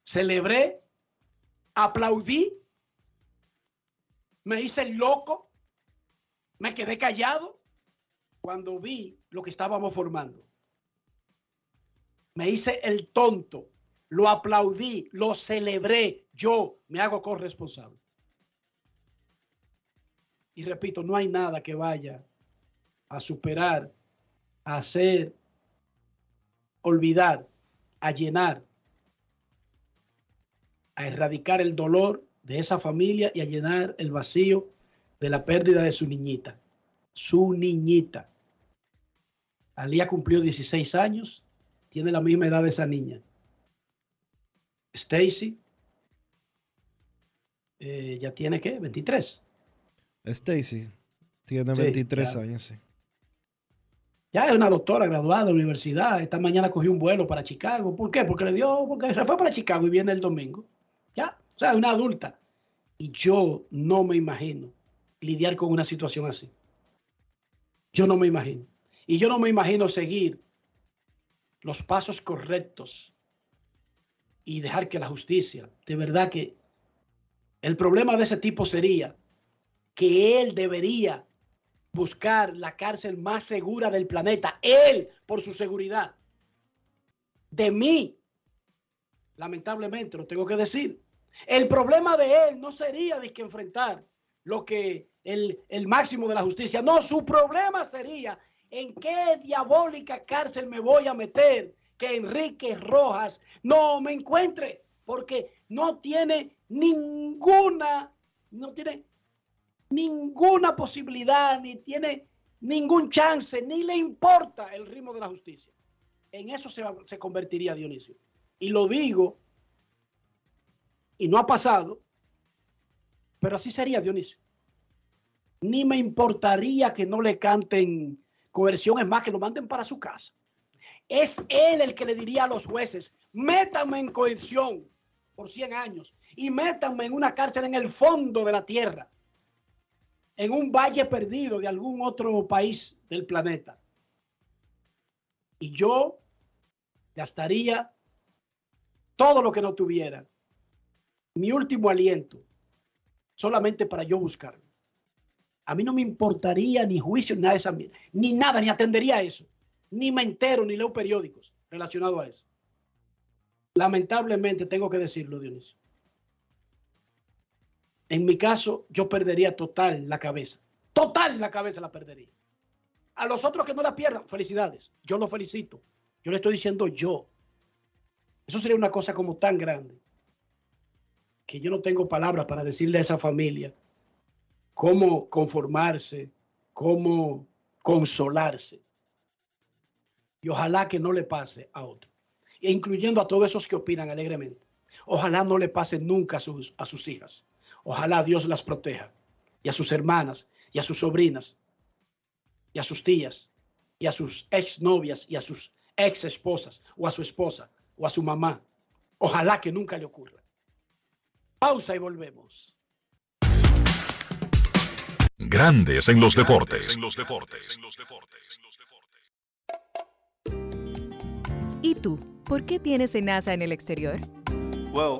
Celebré aplaudí, me hice el loco, me quedé callado cuando vi lo que estábamos formando. Me hice el tonto, lo aplaudí, lo celebré, yo me hago corresponsable. Y repito, no hay nada que vaya a superar, a hacer, olvidar, a llenar a erradicar el dolor de esa familia y a llenar el vacío de la pérdida de su niñita. Su niñita. Alía cumplió 16 años, tiene la misma edad de esa niña. Stacy eh, ya tiene qué, 23. Stacy tiene 23 años, sí. Ya es una doctora graduada de universidad. Esta mañana cogió un vuelo para Chicago. ¿Por qué? Porque le dio, porque se fue para Chicago y viene el domingo. Ya, o sea, una adulta. Y yo no me imagino lidiar con una situación así. Yo no me imagino. Y yo no me imagino seguir los pasos correctos y dejar que la justicia, de verdad que el problema de ese tipo sería que él debería buscar la cárcel más segura del planeta, él por su seguridad. De mí, lamentablemente, lo tengo que decir, el problema de él no sería de que enfrentar lo que el, el máximo de la justicia. No, su problema sería en qué diabólica cárcel me voy a meter que Enrique Rojas no me encuentre, porque no tiene ninguna, no tiene ninguna posibilidad, ni tiene ningún chance, ni le importa el ritmo de la justicia. En eso se, se convertiría Dionisio. Y lo digo y no ha pasado, pero así sería Dionisio. Ni me importaría que no le canten coerción, es más, que lo manden para su casa. Es él el que le diría a los jueces, métanme en coerción por 100 años y métanme en una cárcel en el fondo de la tierra, en un valle perdido de algún otro país del planeta. Y yo gastaría todo lo que no tuviera mi último aliento solamente para yo buscarlo. A mí no me importaría ni juicio, ni nada de esa, ni nada, ni atendería a eso. Ni me entero, ni leo periódicos relacionados a eso. Lamentablemente tengo que decirlo, Dionisio. En mi caso, yo perdería total la cabeza. Total la cabeza la perdería. A los otros que no la pierdan, felicidades. Yo lo felicito. Yo le estoy diciendo yo. Eso sería una cosa como tan grande que yo no tengo palabras para decirle a esa familia cómo conformarse, cómo consolarse. Y ojalá que no le pase a otro, e incluyendo a todos esos que opinan alegremente. Ojalá no le pase nunca a sus, a sus hijas. Ojalá Dios las proteja, y a sus hermanas, y a sus sobrinas, y a sus tías, y a sus exnovias, y a sus ex esposas, o a su esposa, o a su mamá. Ojalá que nunca le ocurra. Pausa y volvemos. Grandes en los deportes. ¿Y tú? ¿Por qué tienes NASA en el exterior? Well,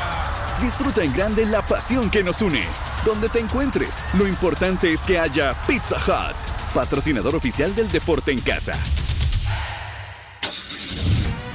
Disfruta en grande la pasión que nos une. Donde te encuentres, lo importante es que haya Pizza Hut, patrocinador oficial del deporte en casa.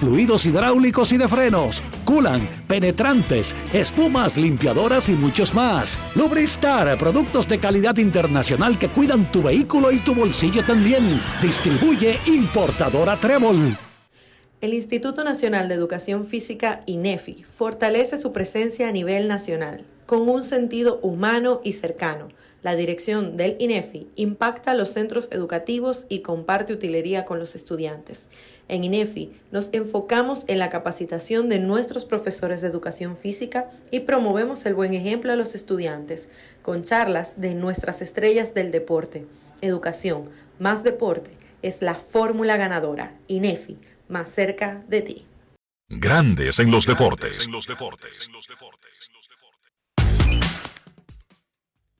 fluidos hidráulicos y de frenos, culan, penetrantes, espumas, limpiadoras y muchos más. Lubristar, productos de calidad internacional que cuidan tu vehículo y tu bolsillo también. Distribuye importadora Trébol. El Instituto Nacional de Educación Física, INEFI, fortalece su presencia a nivel nacional, con un sentido humano y cercano. La dirección del INEFI impacta a los centros educativos y comparte utilería con los estudiantes. En INEFI nos enfocamos en la capacitación de nuestros profesores de educación física y promovemos el buen ejemplo a los estudiantes, con charlas de nuestras estrellas del deporte. Educación más deporte es la fórmula ganadora. INEFI, más cerca de ti. Grandes en los deportes.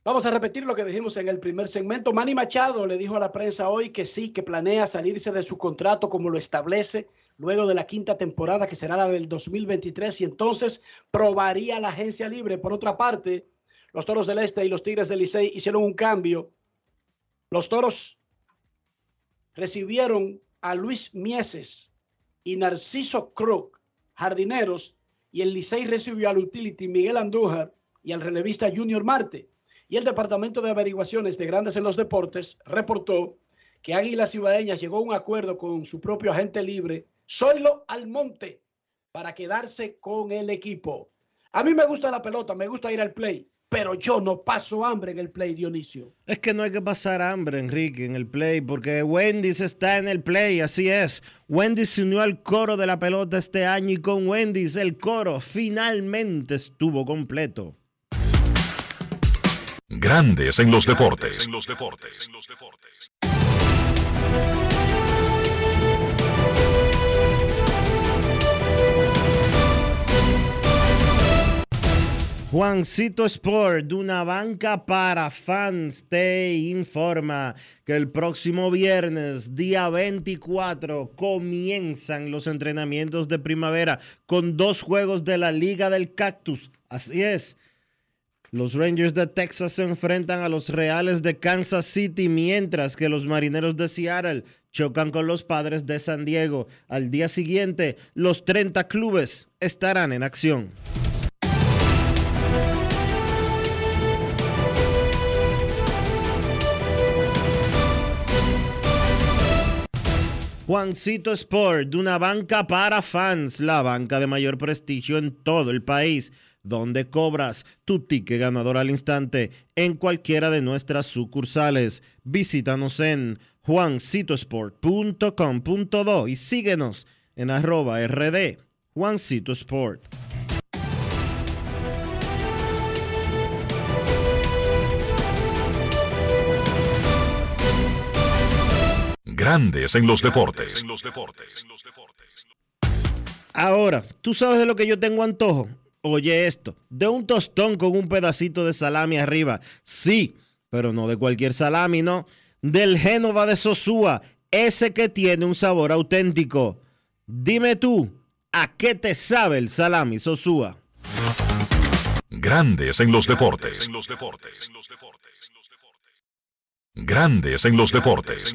Vamos a repetir lo que dijimos en el primer segmento. Manny Machado le dijo a la prensa hoy que sí, que planea salirse de su contrato como lo establece luego de la quinta temporada que será la del 2023 y entonces probaría la agencia libre. Por otra parte, los Toros del Este y los Tigres del Licey hicieron un cambio. Los Toros recibieron a Luis Mieses y Narciso Crook, jardineros, y el Licey recibió al utility Miguel Andújar y al relevista Junior Marte. Y el Departamento de Averiguaciones de Grandes en los Deportes reportó que Águilas Cibaeñas llegó a un acuerdo con su propio agente libre, Zoilo Almonte, para quedarse con el equipo. A mí me gusta la pelota, me gusta ir al play, pero yo no paso hambre en el play, Dionisio. Es que no hay que pasar hambre, Enrique, en el play, porque Wendy's está en el play, así es. Wendy's se unió al coro de la pelota este año y con Wendy's el coro finalmente estuvo completo. Grandes en los deportes. Juancito Sport, de una banca para fans, te informa que el próximo viernes, día 24, comienzan los entrenamientos de primavera con dos juegos de la Liga del Cactus. Así es. Los Rangers de Texas se enfrentan a los Reales de Kansas City, mientras que los Marineros de Seattle chocan con los Padres de San Diego. Al día siguiente, los 30 clubes estarán en acción. Juancito Sport, una banca para fans, la banca de mayor prestigio en todo el país, donde cobras tu ticket ganador al instante en cualquiera de nuestras sucursales. Visítanos en juancitosport.com.do y síguenos en arroba rd Juancito Sport. Grandes en los deportes. Ahora, ¿tú sabes de lo que yo tengo antojo? Oye esto, de un tostón con un pedacito de salami arriba. Sí, pero no de cualquier salami, no. Del Génova de Sosúa, ese que tiene un sabor auténtico. Dime tú, ¿a qué te sabe el salami Sosúa? Grandes en los deportes. Grandes en los deportes.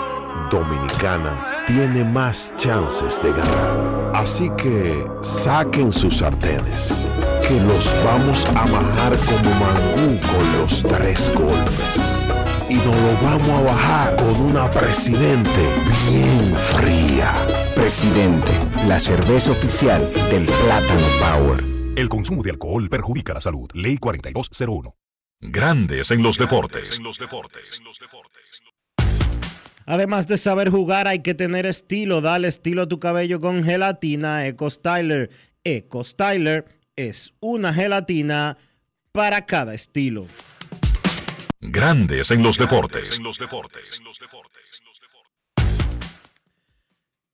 Dominicana tiene más chances de ganar. Así que saquen sus sartenes, que los vamos a bajar como mangú con los tres golpes. Y nos lo vamos a bajar con una presidente bien fría. Presidente, la cerveza oficial del Plátano Power. El consumo de alcohol perjudica la salud. Ley 4201. Grandes en los deportes. Además de saber jugar, hay que tener estilo. Dale estilo a tu cabello con gelatina Eco Styler. Eco Styler es una gelatina para cada estilo. Grandes en los deportes.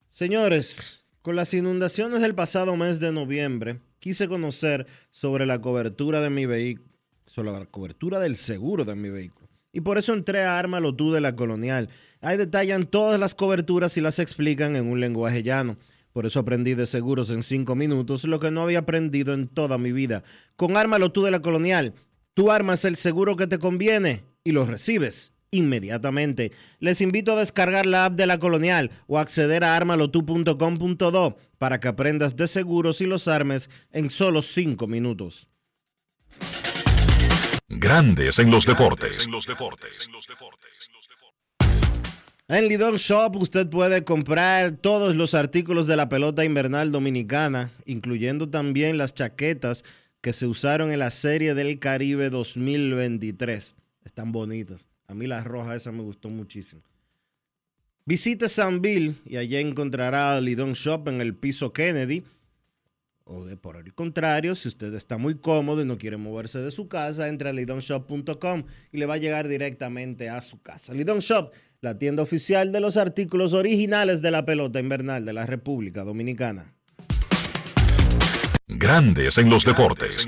Señores, con las inundaciones del pasado mes de noviembre, quise conocer sobre la cobertura de mi vehículo, sobre la cobertura del seguro de mi vehículo. Y por eso entré a Ármalo tú de la Colonial. Ahí detallan todas las coberturas y las explican en un lenguaje llano. Por eso aprendí de seguros en cinco minutos, lo que no había aprendido en toda mi vida. Con Ármalo tú de la Colonial, tú armas el seguro que te conviene y lo recibes inmediatamente. Les invito a descargar la app de la Colonial o acceder a armalotu.com.do para que aprendas de seguros y los armes en solo cinco minutos. Grandes en los deportes. En Lidon Shop usted puede comprar todos los artículos de la pelota invernal dominicana, incluyendo también las chaquetas que se usaron en la Serie del Caribe 2023. Están bonitas. A mí la roja esa me gustó muchísimo. Visite San Bill y allá encontrará Lidon Shop en el piso Kennedy. O de por el contrario, si usted está muy cómodo y no quiere moverse de su casa, entre a lidonshop.com y le va a llegar directamente a su casa. Lidon Shop, la tienda oficial de los artículos originales de la pelota invernal de la República Dominicana. Grandes en los deportes.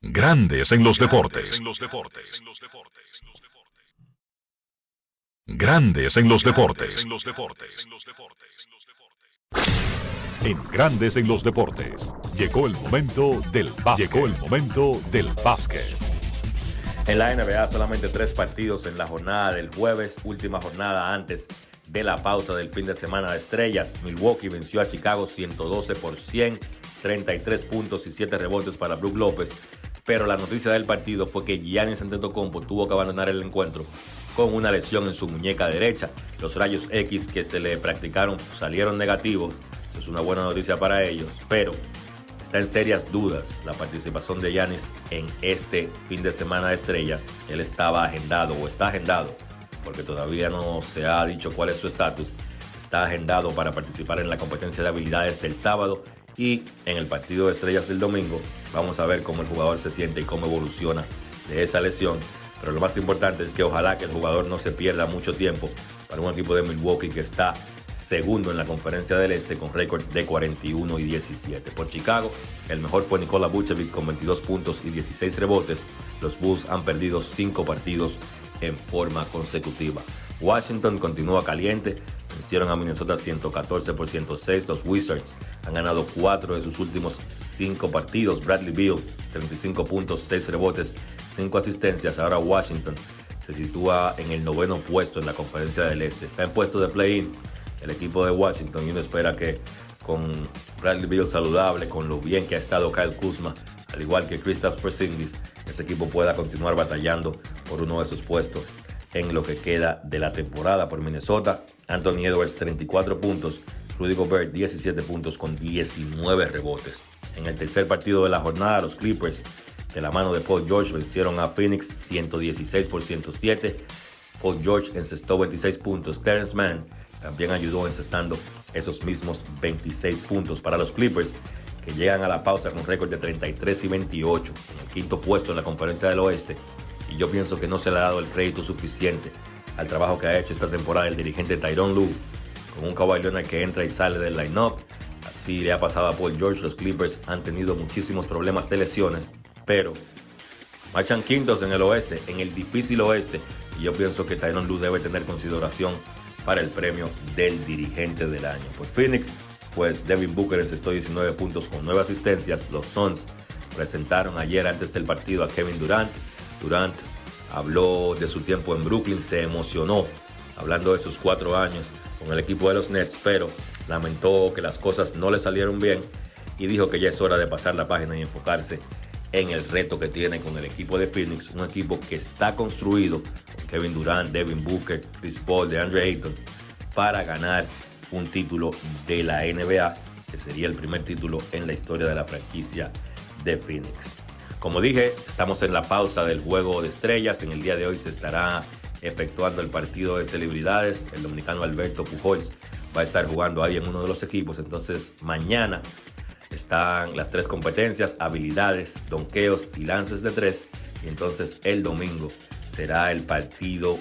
Grandes en los deportes. Grandes en los deportes. En Grandes en los deportes. Llegó el momento del básquet. Llegó el momento del básquet. En la NBA solamente tres partidos en la jornada del jueves, última jornada antes de la pausa del fin de semana de estrellas. Milwaukee venció a Chicago 112 por 100, 33 puntos y 7 rebotes para Brook López. Pero la noticia del partido fue que Giannis Antetokounmpo tuvo que abandonar el encuentro con una lesión en su muñeca derecha. Los rayos X que se le practicaron salieron negativos. Eso es una buena noticia para ellos, pero está en serias dudas la participación de Giannis en este fin de semana de estrellas. Él estaba agendado o está agendado, porque todavía no se ha dicho cuál es su estatus. Está agendado para participar en la competencia de habilidades del sábado y en el partido de estrellas del domingo. Vamos a ver cómo el jugador se siente y cómo evoluciona de esa lesión. Pero lo más importante es que ojalá que el jugador no se pierda mucho tiempo para un equipo de Milwaukee que está segundo en la conferencia del Este con récord de 41 y 17. Por Chicago, el mejor fue Nikola Vucevic con 22 puntos y 16 rebotes. Los Bulls han perdido 5 partidos en forma consecutiva. Washington continúa caliente, vencieron a Minnesota 114 por 106. Los Wizards han ganado 4 de sus últimos 5 partidos. Bradley Beal, 35 puntos, 6 rebotes, 5 asistencias. Ahora Washington se sitúa en el noveno puesto en la conferencia del Este. Está en puesto de play-in el equipo de Washington y uno espera que con Bradley Beal saludable, con lo bien que ha estado Kyle Kuzma, al igual que Kristaps Porzingis, ese equipo pueda continuar batallando por uno de sus puestos en lo que queda de la temporada por Minnesota. Anthony Edwards 34 puntos, Rudy Gobert 17 puntos con 19 rebotes. En el tercer partido de la jornada, los Clippers de la mano de Paul George vencieron a Phoenix 116 por 107. Paul George encestó 26 puntos. Terrence Mann también ayudó encestando esos mismos 26 puntos para los Clippers que llegan a la pausa con récord de 33 y 28 en el quinto puesto en la conferencia del oeste y yo pienso que no se le ha dado el crédito suficiente al trabajo que ha hecho esta temporada el dirigente Tyrone Lue con un Kawhi Leonard que entra y sale del line-up así le ha pasado a Paul George los Clippers han tenido muchísimos problemas de lesiones pero marchan quintos en el oeste en el difícil oeste y yo pienso que Tyrone Lue debe tener consideración para el premio del dirigente del año. Por Phoenix, pues Devin Booker encestó 19 puntos con 9 asistencias. Los Suns presentaron ayer antes del partido a Kevin Durant. Durant habló de su tiempo en Brooklyn, se emocionó hablando de sus cuatro años con el equipo de los Nets, pero lamentó que las cosas no le salieron bien y dijo que ya es hora de pasar la página y enfocarse en el reto que tiene con el equipo de Phoenix, un equipo que está construido con Kevin Durant, Devin Booker, Chris Paul, DeAndre Ayton, para ganar un título de la NBA, que sería el primer título en la historia de la franquicia de Phoenix. Como dije, estamos en la pausa del juego de estrellas. En el día de hoy se estará efectuando el partido de celebridades. El dominicano Alberto Pujols va a estar jugando ahí en uno de los equipos. Entonces, mañana están las tres competencias, habilidades, donqueos y lances de tres. Y entonces el domingo será el partido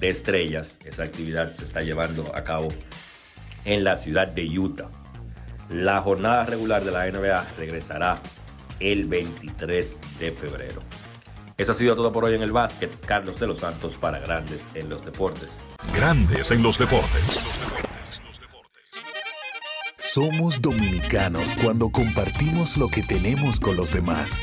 de estrellas. Esa actividad se está llevando a cabo en la ciudad de Utah. La jornada regular de la NBA regresará el 23 de febrero. Eso ha sido todo por hoy en el básquet. Carlos de los Santos para Grandes en los Deportes. Grandes en los deportes. Somos dominicanos cuando compartimos lo que tenemos con los demás.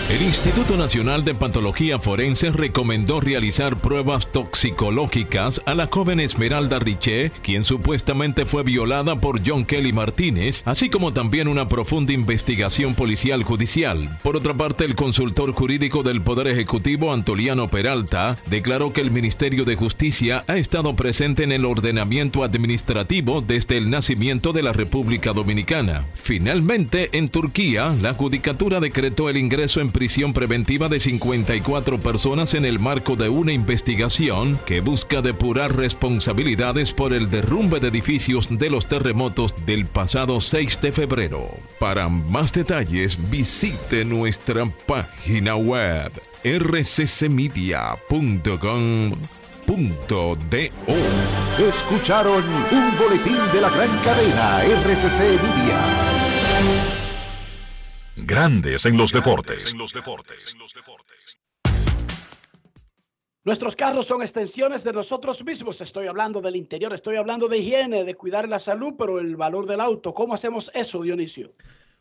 El Instituto Nacional de Patología Forense recomendó realizar pruebas toxicológicas a la joven Esmeralda Riché, quien supuestamente fue violada por John Kelly Martínez, así como también una profunda investigación policial judicial. Por otra parte, el consultor jurídico del Poder Ejecutivo, Antoliano Peralta, declaró que el Ministerio de Justicia ha estado presente en el ordenamiento administrativo desde el nacimiento de la República Dominicana. Finalmente, en Turquía, la Judicatura decretó el ingreso en prisión preventiva de 54 personas en el marco de una investigación que busca depurar responsabilidades por el derrumbe de edificios de los terremotos del pasado 6 de febrero. Para más detalles visite nuestra página web rccmedia.com.do. Escucharon un boletín de la gran cadena RCC Media. Grandes en los deportes. Nuestros carros son extensiones de nosotros mismos. Estoy hablando del interior, estoy hablando de higiene, de cuidar la salud, pero el valor del auto. ¿Cómo hacemos eso, Dionisio?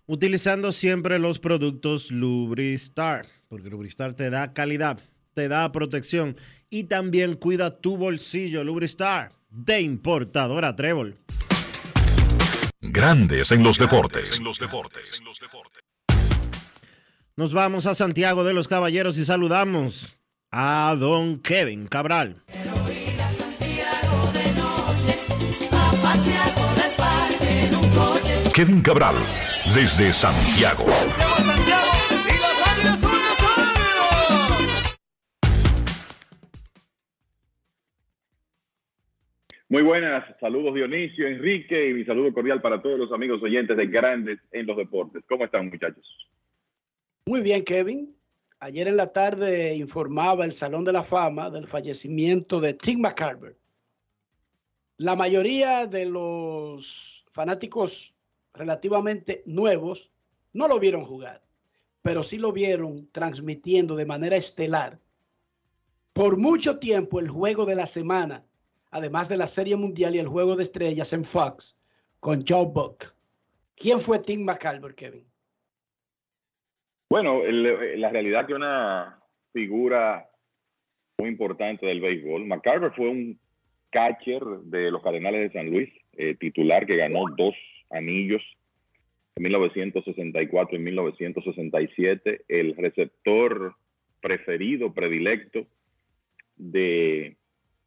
Utilizando siempre los productos Lubristar, porque Lubristar te da calidad, te da protección y también cuida tu bolsillo. Lubristar de importadora Trébol. Grandes en los deportes. Nos vamos a Santiago de los Caballeros y saludamos a don Kevin Cabral. Kevin Cabral, desde Santiago. Muy buenas, saludos Dionisio, Enrique y mi saludo cordial para todos los amigos oyentes de Grandes en los Deportes. ¿Cómo están muchachos? Muy bien, Kevin. Ayer en la tarde informaba el Salón de la Fama del fallecimiento de Tim McCarver. La mayoría de los fanáticos relativamente nuevos no lo vieron jugar, pero sí lo vieron transmitiendo de manera estelar por mucho tiempo el juego de la semana, además de la Serie Mundial y el Juego de Estrellas en Fox con Joe Buck. ¿Quién fue Tim McCarver, Kevin? Bueno, el- la realidad que una figura muy importante del béisbol, McCarver fue un catcher de los Cardenales de San Luis, eh, titular que ganó dos anillos en 1964 y 1967, el receptor preferido, predilecto de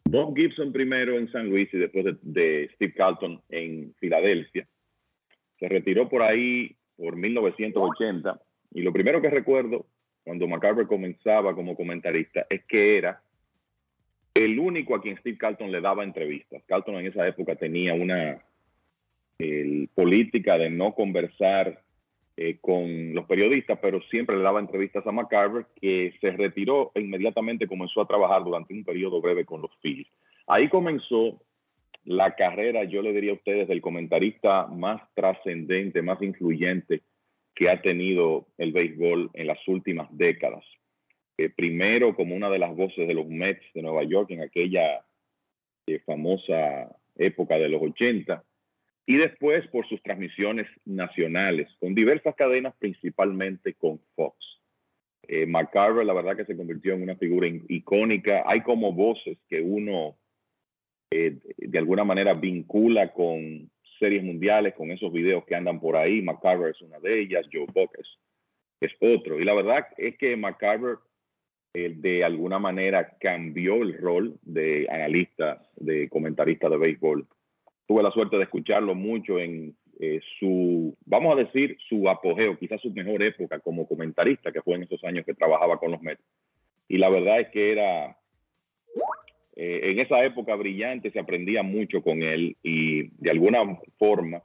Bob Gibson primero en San Luis y después de, de Steve Carlton en Filadelfia. Se retiró por ahí por 1980 y lo primero que recuerdo cuando McCarver comenzaba como comentarista es que era el único a quien Steve Carlton le daba entrevistas. Carlton en esa época tenía una política de no conversar eh, con los periodistas, pero siempre le daba entrevistas a McCarver, que se retiró e inmediatamente comenzó a trabajar durante un periodo breve con los Phillies. Ahí comenzó la carrera, yo le diría a ustedes, del comentarista más trascendente, más influyente que ha tenido el béisbol en las últimas décadas. Eh, primero como una de las voces de los Mets de Nueva York en aquella eh, famosa época de los 80, y después por sus transmisiones nacionales, con diversas cadenas, principalmente con Fox. Eh, McCarver, la verdad que se convirtió en una figura icónica. Hay como voces que uno eh, de alguna manera vincula con series mundiales, con esos videos que andan por ahí. McCarver es una de ellas, Joe Buck es, es otro. Y la verdad es que McCarver eh, de alguna manera cambió el rol de analista, de comentarista de béisbol. Tuve la suerte de escucharlo mucho en eh, su, vamos a decir, su apogeo, quizás su mejor época como comentarista, que fue en esos años que trabajaba con los Mets. Y la verdad es que era, eh, en esa época brillante, se aprendía mucho con él y de alguna forma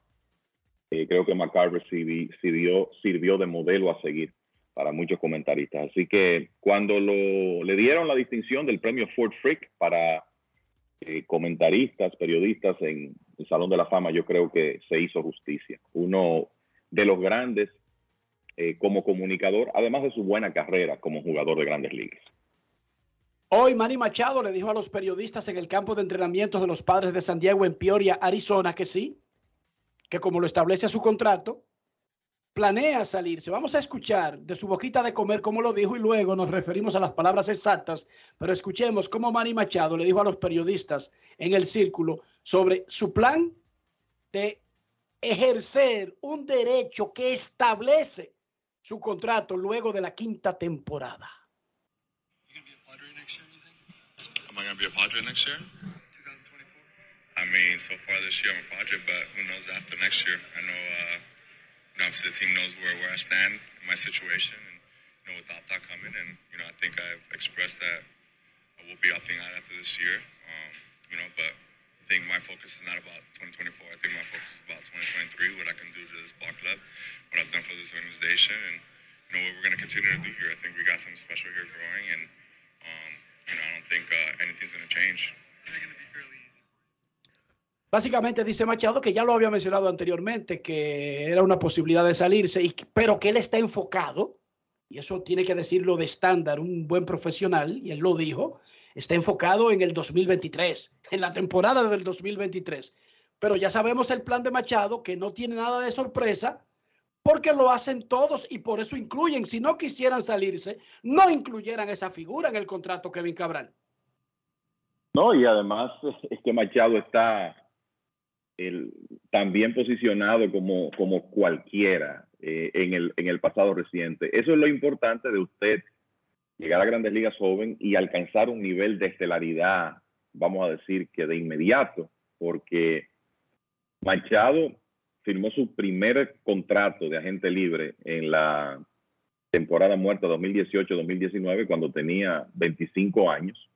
Eh, creo que McCarver sirvi- sirvió, de modelo a seguir para muchos comentaristas. Así que cuando le dieron la distinción del premio Ford Frick para eh, comentaristas, periodistas en el Salón de la Fama, yo creo que se hizo justicia. Uno de los grandes como comunicador, además de su buena carrera como jugador de grandes ligas. Hoy Manny Machado le dijo a los periodistas en el campo de entrenamiento de los padres de San Diego en Peoria, Arizona, que sí, que como lo establece su contrato, planea salirse. Vamos a escuchar de su boquita de comer cómo lo dijo y luego nos referimos a las palabras exactas, pero escuchemos cómo Manny Machado le dijo a los periodistas en el círculo sobre su plan de ejercer un derecho que establece su contrato luego de la quinta temporada. Am I going to be a Padre next year? 2024. I mean, so far this year I'm a Padre, but who knows after next year? I know, uh, you know, obviously the team knows where, where I stand in my situation, and you know, with Opta coming, and you know, I think I've expressed that I will be opting out after this year. Um, you know, but I think my focus is not about 2024. I think my focus is about 2023, what I can do to this ball club, what I've done for this organization, and you know, what we're going to continue to do here. I think we got something special here growing, and um, uh. Básicamente dice Machado que ya lo había mencionado anteriormente, que era una posibilidad de salirse, pero que él está enfocado, y eso tiene que decirlo de estándar un buen profesional, y él lo dijo, está enfocado en el 2023, en la temporada del 2023. Pero ya sabemos el plan de Machado, que no tiene nada de sorpresa, porque lo hacen todos y por eso incluyen, si no quisieran salirse, no incluyeran esa figura en el contrato Kevin Cabral. No, y además es que Machado está bien posicionado como, como cualquiera eh, en, el, en el pasado reciente. Eso es lo importante de usted llegar a grandes ligas joven y alcanzar un nivel de estelaridad, vamos a decir que de inmediato, porque Machado firmó su primer contrato de agente libre en la temporada muerta 2018-2019 cuando tenía 25 años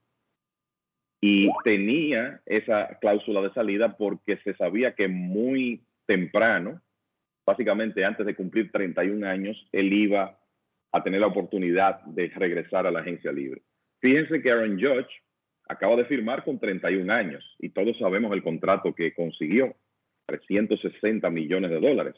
y tenía esa cláusula de salida porque se sabía que muy temprano, básicamente antes de cumplir 31 años, él iba a tener la oportunidad de regresar a la agencia libre. Fíjense que Aaron Judge acaba de firmar con 31 años y todos sabemos el contrato que consiguió, 360 millones de dólares.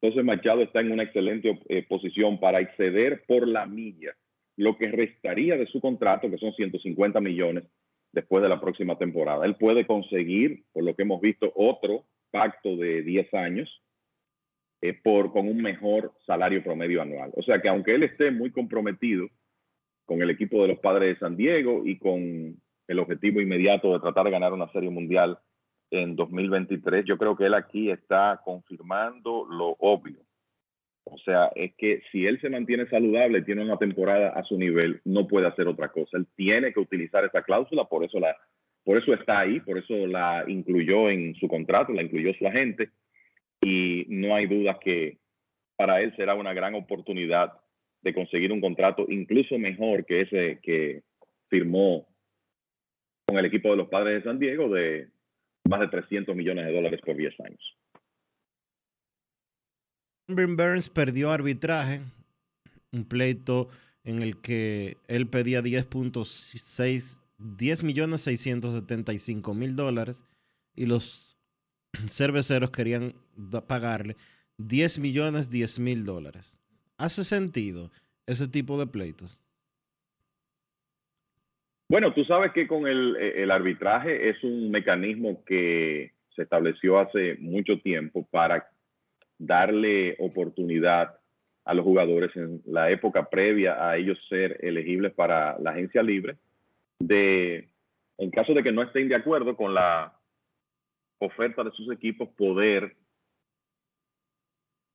Entonces Machado está en una excelente eh, posición para exceder por la milla lo que restaría de su contrato, que son 150 millones después de la próxima temporada. Él puede conseguir, por lo que hemos visto, otro pacto de 10 años eh, por, con un mejor salario promedio anual. O sea que aunque él esté muy comprometido con el equipo de los padres de San Diego y con el objetivo inmediato de tratar de ganar una serie mundial en 2023, yo creo que él aquí está confirmando lo obvio. O sea, es que si él se mantiene saludable, tiene una temporada a su nivel, no puede hacer otra cosa. Él tiene que utilizar esa cláusula, por eso la, por eso está ahí, por eso la incluyó en su contrato, la incluyó su agente, y no hay duda que para él será una gran oportunidad de conseguir un contrato incluso mejor que ese que firmó con el equipo de los padres de San Diego de más de 300 millones de dólares por 10 años. Burns perdió arbitraje, un pleito en el que él pedía 10.6 10 millones 675 mil dólares y los cerveceros querían pagarle 10 millones 10 mil dólares. ¿Hace sentido ese tipo de pleitos? Bueno, tú sabes que con el, eh, el arbitraje es un mecanismo que se estableció hace mucho tiempo para darle oportunidad a los jugadores en la época previa a ellos ser elegibles para la agencia libre, de, en caso de que no estén de acuerdo con la oferta de sus equipos, poder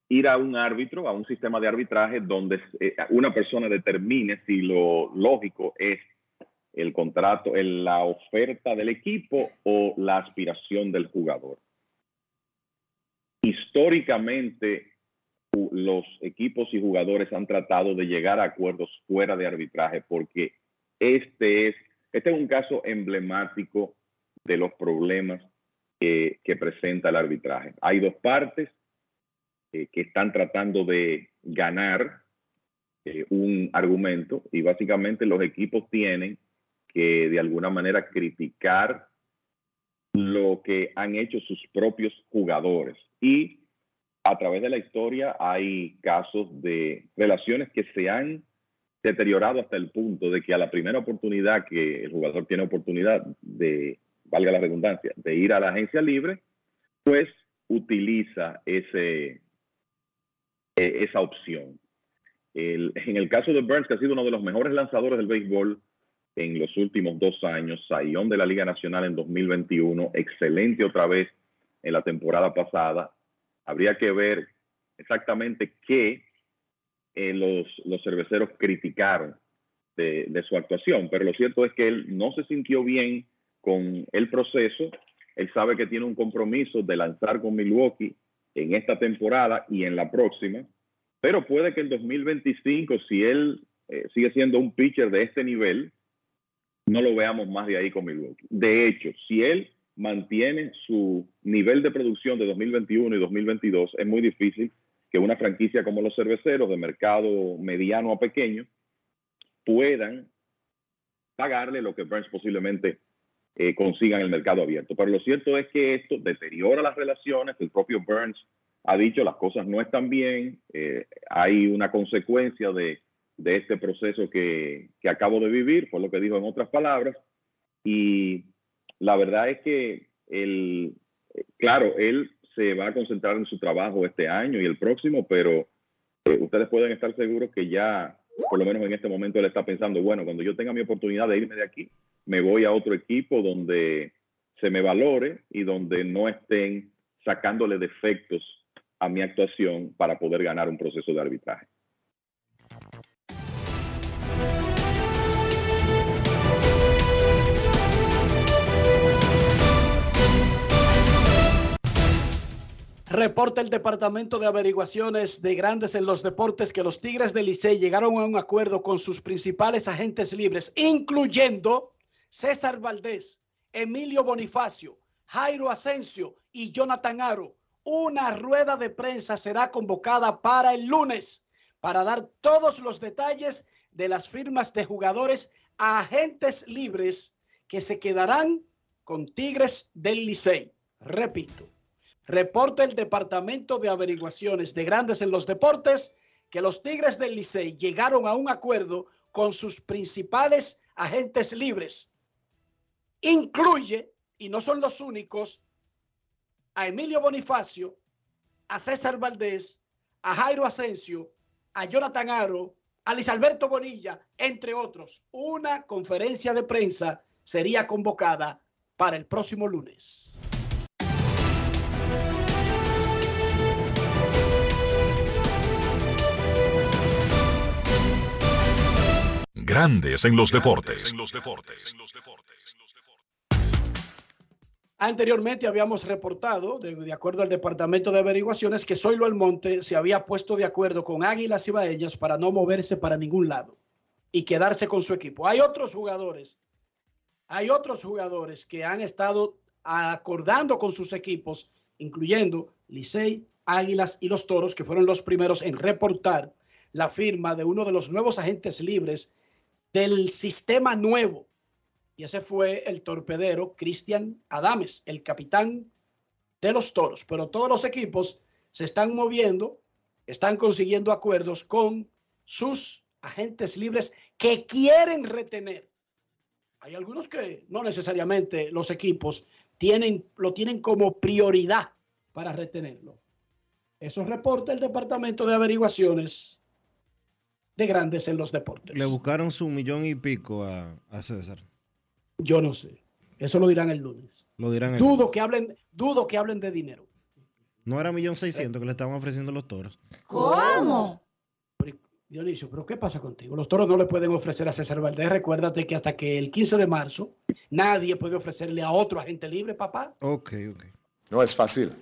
ir a un árbitro, a un sistema de arbitraje donde eh, una persona determine si lo lógico es el contrato, el- la oferta del equipo o la aspiración del jugador. Históricamente, los equipos y jugadores han tratado de llegar a acuerdos fuera de arbitraje porque este es, este es un caso emblemático de los problemas que, que presenta el arbitraje. Hay dos partes eh, que están tratando de ganar eh, un argumento y básicamente los equipos tienen que de alguna manera criticar lo que han hecho sus propios jugadores. Y a través de la historia hay casos de relaciones que se han deteriorado hasta el punto de que a la primera oportunidad que el jugador tiene oportunidad de, valga la redundancia, de ir a la agencia libre, pues utiliza ese, e, esa opción. en el caso de Burns, que ha sido uno de los mejores lanzadores del béisbol en los últimos dos años, Sayón de la Liga Nacional en 2021, excelente otra vez en la temporada pasada. Habría que ver exactamente qué eh, los, los cerveceros criticaron de, de, su actuación, pero lo cierto es que él no se sintió bien con el proceso. Él sabe que tiene un compromiso de lanzar con Milwaukee en esta temporada y en la próxima, pero puede que en 2025, si él eh, sigue siendo un pitcher de este nivel, no lo veamos más de ahí con Milwaukee. De hecho, si él mantiene su nivel de producción de 2021 y 2022, es muy difícil que una franquicia como los cerveceros de mercado mediano a pequeño puedan pagarle lo que Burns posiblemente eh, consiga en el mercado abierto. Pero lo cierto es que esto deteriora las relaciones. El propio Burns ha dicho las cosas no están bien. Eh, hay una consecuencia de de este proceso que, que, acabo de vivir, fue lo que dijo en otras palabras. Y la verdad es que, el, claro, él se va a concentrar en su trabajo este año y el próximo, pero eh, ustedes pueden estar seguros que ya, por lo menos en este momento, él está pensando, bueno, cuando yo tenga mi oportunidad de irme de aquí, me voy a otro equipo donde se me valore y donde no estén sacándole defectos a mi actuación para poder ganar un proceso de arbitraje. Reporta el Departamento de Averiguaciones de Grandes en los Deportes que los Tigres del Licey llegaron a un acuerdo con sus principales agentes libres, incluyendo César Valdés, Emilio Bonifacio, Jairo Asensio y Jonathan Aro. Una rueda de prensa será convocada para el lunes para dar todos los detalles de las firmas de jugadores a agentes libres que se quedarán con Tigres del Licey. Repito, reporta el Departamento de Averiguaciones de Grandes en los Deportes que los Tigres del Licey llegaron a un acuerdo con sus principales agentes libres. Incluye, y no son los únicos, a Emilio Bonifacio, a César Valdés, a Jairo Asensio, a Jonathan Aro, a Luis Alberto Bonilla, entre otros. Una conferencia de prensa sería convocada para el próximo lunes. Grandes en los deportes. Anteriormente habíamos reportado, de, acuerdo al Departamento de Averiguaciones, que Zoilo Almonte se había puesto de acuerdo con Águilas y Baellas para no moverse para ningún lado y quedarse con su equipo. Hay otros jugadores, hay otros jugadores que han estado acordando con sus equipos, incluyendo Licey, Águilas y los Toros, que fueron los primeros en reportar la firma de uno de los nuevos agentes libres del sistema nuevo. Y ese fue el torpedero Cristian Adames, el capitán de los toros. Pero todos los equipos se están moviendo, están consiguiendo acuerdos con sus agentes libres que quieren retener. Hay algunos que no necesariamente los equipos tienen, lo tienen como prioridad para retenerlo. Eso reporta el Departamento de Averiguaciones de grandes en los deportes. Le buscaron su millón y pico a, César. Yo no sé. Eso lo dirán el lunes. Lo dirán el dudo que hablen, dudo que hablen de dinero. No era millón seiscientos que le estaban ofreciendo los toros. ¿Cómo? Dionisio, pero ¿qué pasa contigo? Los toros no le pueden ofrecer a César Valdés. Recuérdate que hasta que el 15 de marzo nadie puede ofrecerle a otro agente libre, papá. Ok, ok. No es fácil.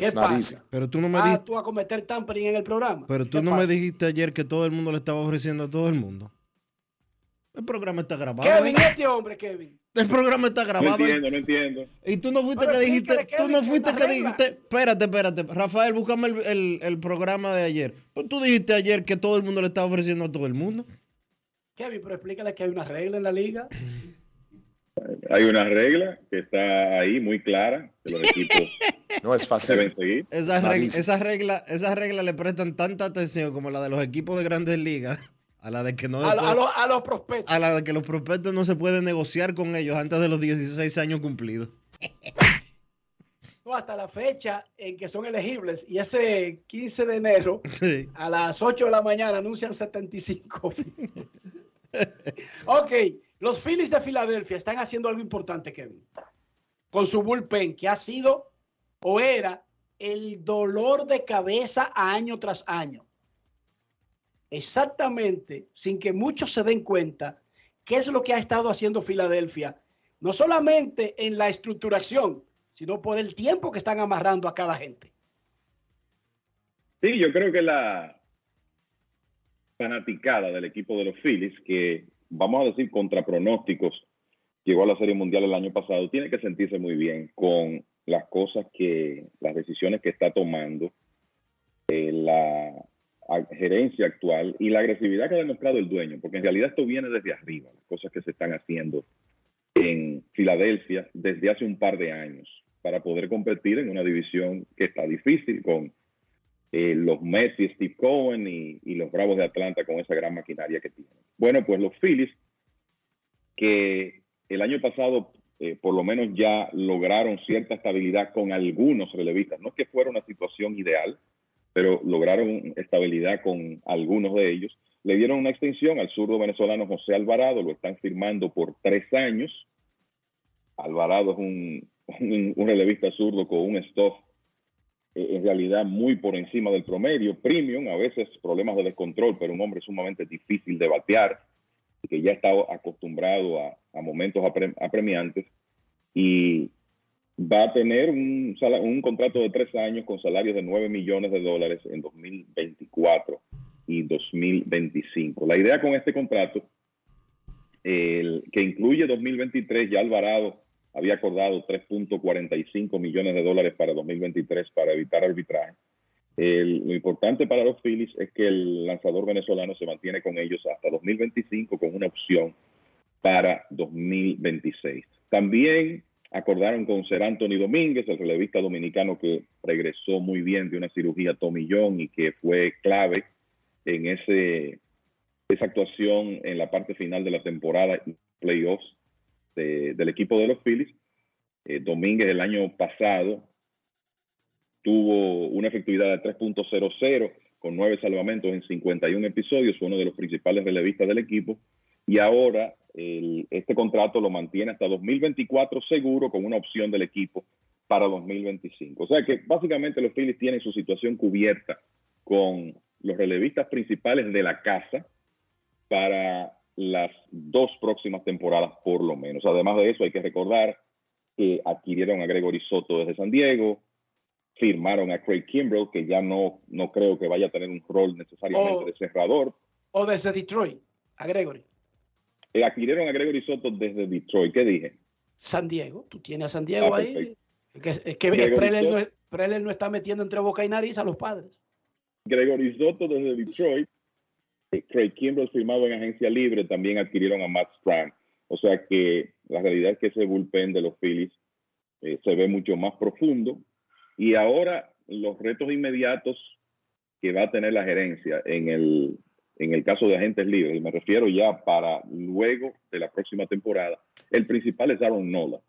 ¿Qué pasa? Pero tú no me ah, tú a cometer tampering en el programa. Pero tú no me dijiste ayer que todo el mundo le estaba ofreciendo a todo el mundo. El programa está grabado. Kevin, ¿eh? este hombre, Kevin. El programa está No grabado. ¿eh? entiendo, no entiendo. Y tú no fuiste Pero que dijiste, tú no que fuiste que regla. dijiste, espérate, espérate, Rafael, búscame el, el- el programa de ayer. Pues tú dijiste ayer que todo el mundo le estaba ofreciendo a todo el mundo. Kevin, pero explícale que hay una regla en la liga. Hay una regla que está ahí muy clara, que los equipos No es fácil. deben seguir. Esas reglas esa regla, esas reglas le prestan tanta atención como la de los equipos de grandes ligas, a la de que no A, los- a los prospectos. a la de que los prospectos no se puede negociar con ellos antes de los 16 años cumplidos. No, hasta la fecha en que son elegibles. Y ese 15 de enero, Sí. a las 8 de la mañana, anuncian 75 Phillies. ok, los Phillies de Filadelfia están haciendo algo importante, Kevin. Con su bullpen, que ha sido o era el dolor de cabeza año tras año. Exactamente, sin que muchos se den cuenta, qué es lo que ha estado haciendo Filadelfia, no solamente en la estructuración, sino por el tiempo que están amarrando a cada gente. Sí, yo creo que la fanaticada del equipo de los Phillies, que vamos a decir contra pronósticos, llegó a la Serie Mundial el año pasado, tiene que sentirse muy bien con las cosas que, las decisiones que está tomando eh, la gerencia actual y la agresividad que ha demostrado el dueño, porque en realidad esto viene desde arriba, las cosas que se están haciendo en Filadelfia desde hace un par de años para poder competir en una división que está difícil con eh, los Mets Steve Cohen y, los Bravos de Atlanta con esa gran maquinaria que tienen. Bueno, pues los Phillies, que el año pasado eh, por lo menos ya lograron cierta estabilidad con algunos relevistas. No es que fuera una situación ideal, pero lograron estabilidad con algunos de ellos. Le dieron una extensión al zurdo venezolano José Alvarado, lo están firmando por tres años. Alvarado es un, un, un relevista zurdo con un eh, en realidad muy por encima del promedio, premium, a veces problemas de descontrol, pero un hombre sumamente difícil de batear, que ya está acostumbrado a, a momentos apre- apremiantes y va a tener un, un contrato de tres años con salarios de 9 millones de dólares en 2024 y 2025. La idea con este contrato, el, que incluye 2023, ya Alvarado había acordado 3.45 millones de dólares para 2023 para evitar arbitraje. El- lo importante para los Phillies es que el lanzador venezolano se mantiene con ellos hasta 2025 con una opción para 2026. También acordaron con Ser Anthony Domínguez, el relevista dominicano que regresó muy bien de una cirugía John y que fue clave en ese, esa actuación en la parte final de la temporada y playoffs de- del equipo de los Phillies. Eh, Domínguez el año pasado tuvo una efectividad de 3.00 con nueve salvamentos en 51 episodios, fue uno de los principales relevistas del equipo y ahora este contrato lo mantiene hasta 2024 seguro con una opción del equipo para 2025. O sea que básicamente los Phillies tienen su situación cubierta con los relevistas principales de la casa para las dos próximas temporadas por lo menos. Además de eso hay que recordar que adquirieron a Gregory Soto desde San Diego, firmaron a Craig Kimbrell, que ya no, no creo que vaya a tener un rol necesariamente Oh. de cerrador. O desde Detroit, a Gregory. Eh, adquirieron a Gregory Soto desde Detroit. ¿Qué dije? San Diego, tú tienes a San Diego Ah, ahí. que, es que Preller no, Preller no está metiendo entre boca y nariz a los padres. Gregory Soto desde Detroit. Craig Kimbrell firmado en agencia libre. También adquirieron a Matt Strang. O sea que la realidad es que ese bullpen de los Phillies eh, se ve mucho más profundo. Y ahora los retos inmediatos que va a tener la gerencia en el, en el caso de agentes libres, y me refiero ya para luego de la próxima temporada, el principal es Aaron Nola.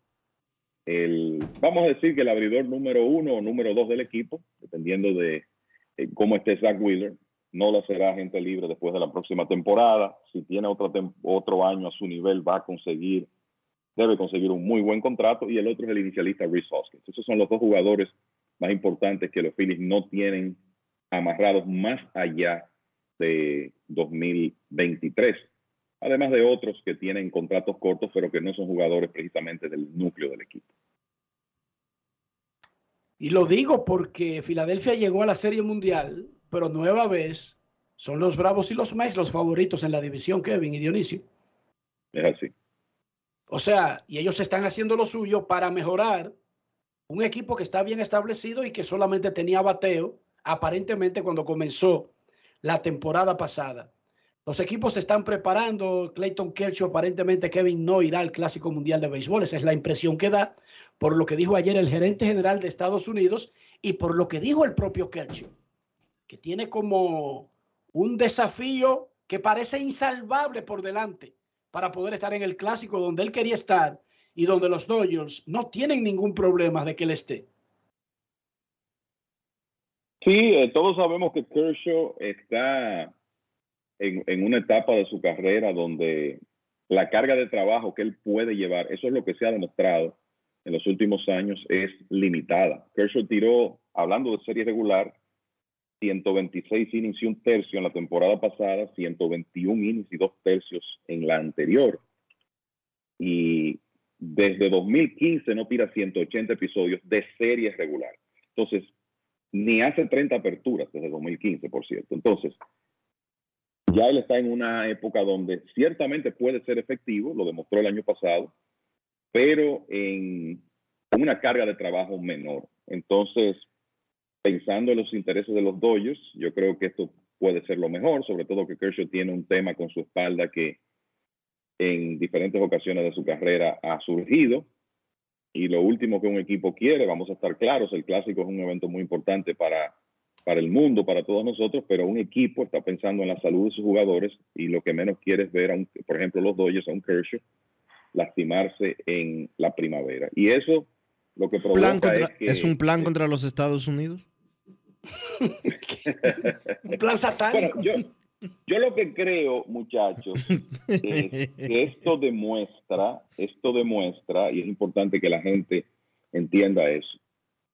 El, vamos a decir que el abridor número uno o número dos del equipo, dependiendo de eh, cómo esté Zach Wheeler, Nola será agente libre después de la próxima temporada. Si tiene otro, otro año a su nivel, va a conseguir, debe conseguir un muy buen contrato. Y el otro es el inicialista Rhys Hoskins. Esos son los dos jugadores más importantes que los Phillies no tienen amarrados más allá de 2023. Además de otros que tienen contratos cortos, pero que no son jugadores precisamente del núcleo del equipo. Y lo digo porque Filadelfia llegó a la Serie Mundial, pero nueva vez son los Bravos y los Mets los favoritos en la división, Kevin y Dionisio. Es así. O sea, y ellos están haciendo lo suyo para mejorar un equipo que está bien establecido y que solamente tenía bateo, aparentemente cuando comenzó la temporada pasada. Los equipos se están preparando. Clayton Kershaw, aparentemente Kevin no irá al Clásico Mundial de Béisbol. Esa es la impresión que da por lo que dijo ayer el gerente general de Estados Unidos y por lo que dijo el propio Kershaw, que tiene como un desafío que parece insalvable por delante para poder estar en el Clásico donde él quería estar y donde los Dodgers no tienen ningún problema de que él esté. Sí, eh, todos sabemos que Kershaw está en, una etapa de su carrera donde la carga de trabajo que él puede llevar, eso es lo que se ha demostrado en los últimos años, es limitada. Kershaw tiró, hablando de serie regular, 126 innings y un tercio en la temporada pasada, 121 innings y dos tercios en la anterior. Y desde 2015 no tira 180 episodios de serie regular. Entonces, ni hace 30 aperturas desde 2015, por cierto. Entonces, ya él está en una época donde ciertamente puede ser efectivo, lo demostró el año pasado, pero en una carga de trabajo menor. Entonces, pensando en los intereses de los Dodgers, yo creo que esto puede ser lo mejor, sobre todo que Kershaw tiene un tema con su espalda que en diferentes ocasiones de su carrera ha surgido. Y lo último que un equipo quiere, vamos a estar claros, el clásico es un evento muy importante para para el mundo, para todos nosotros, pero un equipo está pensando en la salud de sus jugadores y lo que menos quiere es ver, a un, por ejemplo, los Dodgers a un Kershaw lastimarse en la primavera. Y eso lo que provoca contra, es que... ¿Es un plan contra los Estados Unidos? un plan satánico. Bueno, yo, yo lo que creo, muchachos, es que esto demuestra, esto demuestra, y es importante que la gente entienda eso,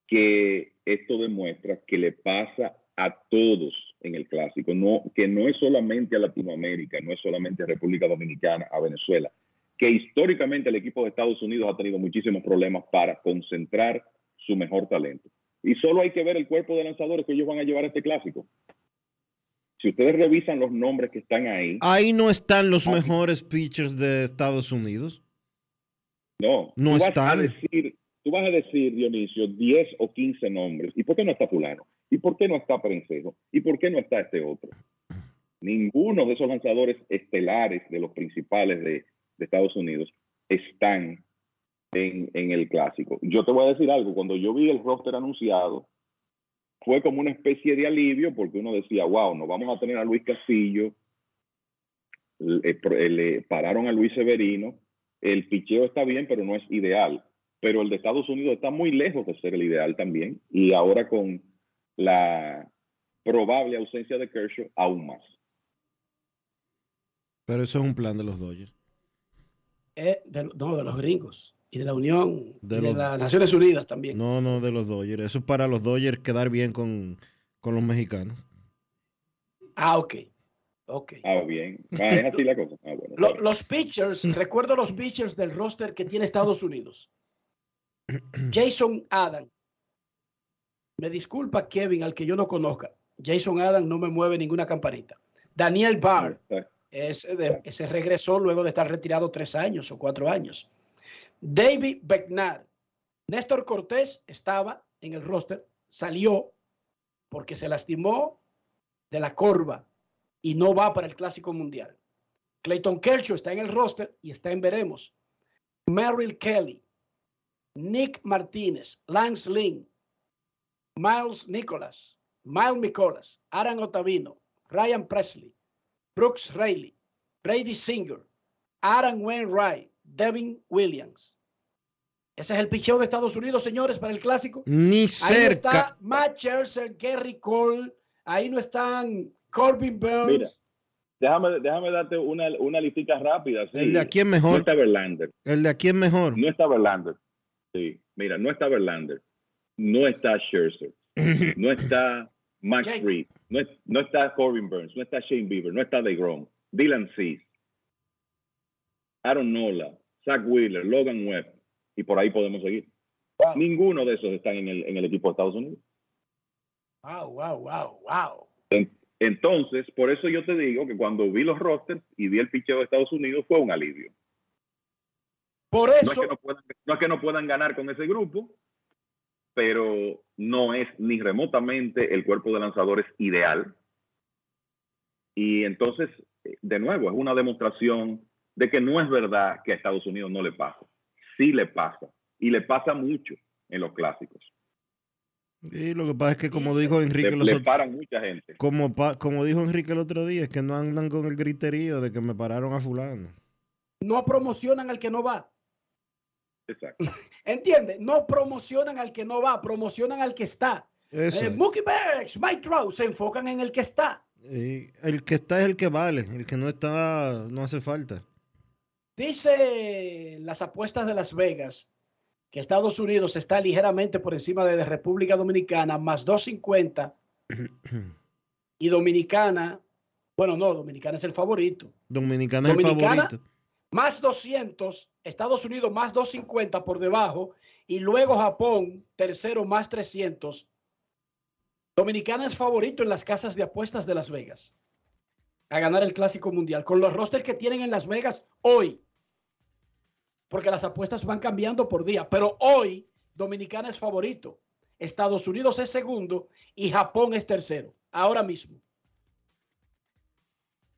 que esto demuestra que le pasa a todos en el clásico, no, que no es solamente a Latinoamérica, no es solamente a República Dominicana, a Venezuela, que históricamente el equipo de Estados Unidos ha tenido muchísimos problemas para concentrar su mejor talento. Y solo hay que ver el cuerpo de lanzadores que ellos van a llevar a este clásico. Si ustedes revisan los nombres que están ahí. Ahí no están los mejores pitchers de Estados Unidos. No, no tú vas están. A decir, tú vas a decir, Dionisio, 10 o 15 nombres. ¿Y por qué no está fulano? ¿Y por qué no está Prensejo? ¿Y por qué no está este otro? Ninguno de esos lanzadores estelares de los principales de, de Estados Unidos están en, en, el clásico. Yo te voy a decir algo, cuando yo vi el roster anunciado, fue como una especie de alivio porque uno decía, wow, no vamos a tener a Luis Castillo, le, le pararon a Luis Severino, el picheo está bien, pero no es ideal pero el de Estados Unidos está muy lejos de ser el ideal también. Y ahora con la probable ausencia de Kershaw, aún más. Pero eso es un plan de los Dodgers. Eh, de, no, de los gringos. Y de la Unión, de, de los, las Naciones Unidas también. No, no, de los Dodgers. Eso es para los Dodgers quedar bien con, con los mexicanos. Ah, ok. Ok. Ah, bien. Ah, es así la cosa. Ah, bueno, Lo, los pitchers, recuerdo los pitchers del roster que tiene Estados Unidos. Jason Adam. Me disculpa, Kevin, al que yo no conozca. Jason Adam no me mueve ninguna campanita. Daniel Barr. Ese, de, ese regresó luego de estar retirado tres años o cuatro años. David Becknar. Néstor Cortés estaba en el roster, salió porque se lastimó de la corva y no va para el Clásico Mundial. Clayton Kershaw está en el roster y está en veremos. Merrill Kelly, Nick Martínez, Lance Lynn, Miles Nicholas, Miles Nicholas, Aaron Otavino, Ryan Presley, Brooks Rayleigh, Brady Singer, Aaron Wainwright, Devin Williams. Ese es el picheo de Estados Unidos, señores, para el clásico. Ni Ahí cerca. no está Matt Scherzer, Gary Cole, ahí no están Corbin Burns. Mira, déjame, déjame darte una, una listica rápida. Sí. ¿El de aquí es mejor? No está Verlander. ¿El de aquí es mejor? No está Verlander. Sí, mira, no está Verlander. No está Scherzer. No está Max Fried. No, es, no, está Corbin Burns. No está Shane Bieber. No está DeGrom. Dylan Cease. Aaron Nola. Zach Wheeler. Logan Webb. Y por ahí podemos seguir. Wow. Ninguno de esos están en el, en el equipo de Estados Unidos. Wow, wow, wow, wow. Entonces, por eso yo te digo que cuando vi los rosters y vi el picheo de Estados Unidos fue un alivio. Por No eso, es, que no, puedan, no es que no puedan ganar con ese grupo, pero no es ni remotamente el cuerpo de lanzadores ideal. Y entonces, de nuevo, es una demostración de que no es verdad que a Estados Unidos no le pasa. Sí le pasa. Y le pasa mucho en los clásicos. Y lo que pasa es que, como dijo Enrique, Le, los le paran mucha gente. como, como dijo Enrique el otro día, es que no andan con el griterío de que me pararon a fulano. no promocionan al que no va. Exacto. ¿Entiende? No promocionan al que no va, promocionan al que está. Eso Eh, es. Mookie Betts, Mike Trout, se enfocan en el que está. Y el que está es el que vale, el que no está no hace falta. Dice las apuestas de Las Vegas que Estados Unidos está ligeramente por encima de República Dominicana, más 250. y Dominicana, bueno, no, Dominicana es el favorito. Dominicana es el Dominicana, favorito. más 200, Estados Unidos más 250 por debajo y luego Japón, tercero más 300. Dominicana es favorito en las casas de apuestas de Las Vegas a ganar el Clásico Mundial con los rosters que tienen en Las Vegas hoy. Porque las apuestas van cambiando por día, pero hoy Dominicana es favorito, Estados Unidos es segundo y Japón es tercero, ahora mismo.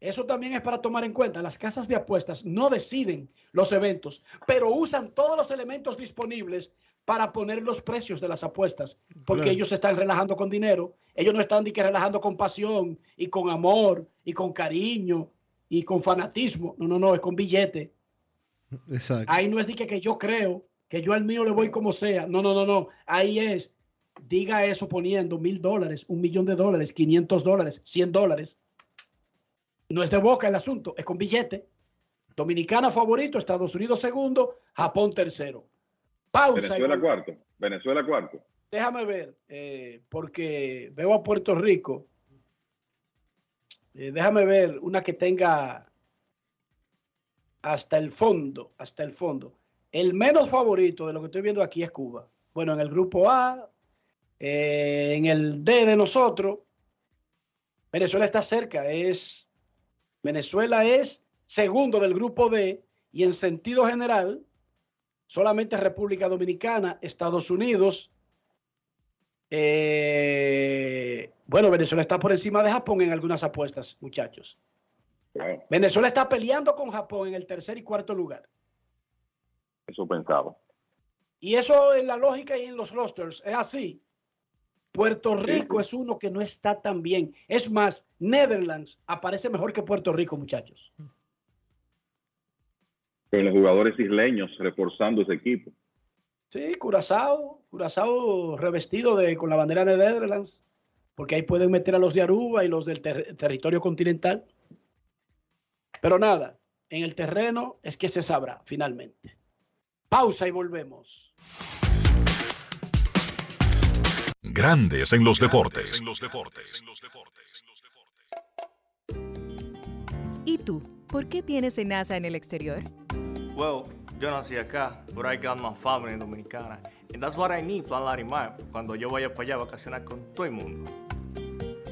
Eso también es para tomar en cuenta. Las casas de apuestas no deciden los eventos, pero usan todos los elementos disponibles para poner los precios de las apuestas, porque Claro. ellos se están relajando con dinero. Ellos no están ni que relajando con pasión y con amor y con cariño y con fanatismo. No, no, no, es con billete. Exacto. Ahí no es de que, que yo creo que yo al mío le voy como sea. No, no, no, no. Ahí es, diga eso poniendo mil dólares, un millón de dólares, 500 dólares, 100 dólares. No es de boca el asunto, es con billete. Dominicana favorito, Estados Unidos segundo, Japón tercero. Pausa. Venezuela cuarto. Venezuela cuarto. Déjame ver, eh, porque veo a Puerto Rico. Eh, déjame ver una que tenga hasta el fondo, hasta el fondo. El menos favorito de lo que estoy viendo aquí es Cuba. Bueno, en el grupo A, eh, en el D de nosotros, Venezuela está cerca. Es Venezuela es segundo del grupo D y en sentido general, solamente República Dominicana, Estados Unidos. eh, bueno, Venezuela está por encima de Japón en algunas apuestas, muchachos. Venezuela está peleando con Japón en el tercer y cuarto lugar. eso pensaba. Y eso en la lógica y en los rosters es así. Puerto Rico es uno que no está tan bien. Es más, Netherlands aparece mejor que Puerto Rico, muchachos. Con los jugadores isleños reforzando ese equipo. Sí, Curazao, Curazao revestido de, con la bandera de Netherlands, porque ahí pueden meter a los de Aruba y los del ter- territorio continental. Pero nada, en el terreno es que se sabrá finalmente. Pausa y volvemos. Grandes en los deportes. ¿Y tú? ¿Por qué tienes enaza en el exterior? Well, yo nací acá, but I got my family dominicana. And that's what I need, Plan Larimar, cuando yo vaya para allá a vacacionar con todo el mundo.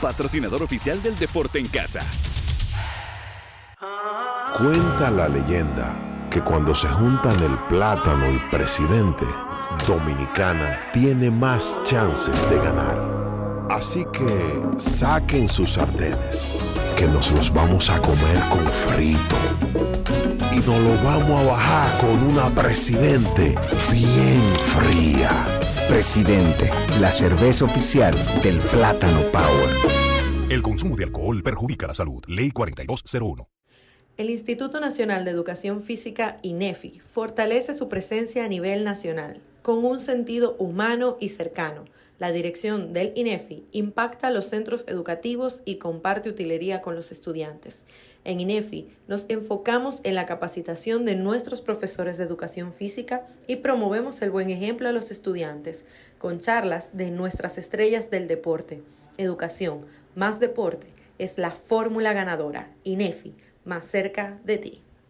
patrocinador oficial del deporte en casa. Cuenta la leyenda que cuando se juntan el plátano y presidente, Dominicana tiene más chances de ganar. Así que saquen sus sartenes, que nos los vamos a comer con frito. Y nos lo vamos a bajar con una presidente bien fría. Presidente, la cerveza oficial del Plátano Power. El consumo de alcohol perjudica la salud. Ley 4201. El Instituto Nacional de Educación Física, INEFI, fortalece su presencia a nivel nacional, con un sentido humano y cercano. La dirección del INEFI impacta a los centros educativos y comparte utilería con los estudiantes. En INEFI nos enfocamos en la capacitación de nuestros profesores de educación física y promovemos el buen ejemplo a los estudiantes, con charlas de nuestras estrellas del deporte. Educación más deporte es la fórmula ganadora. INEFI, más cerca de ti.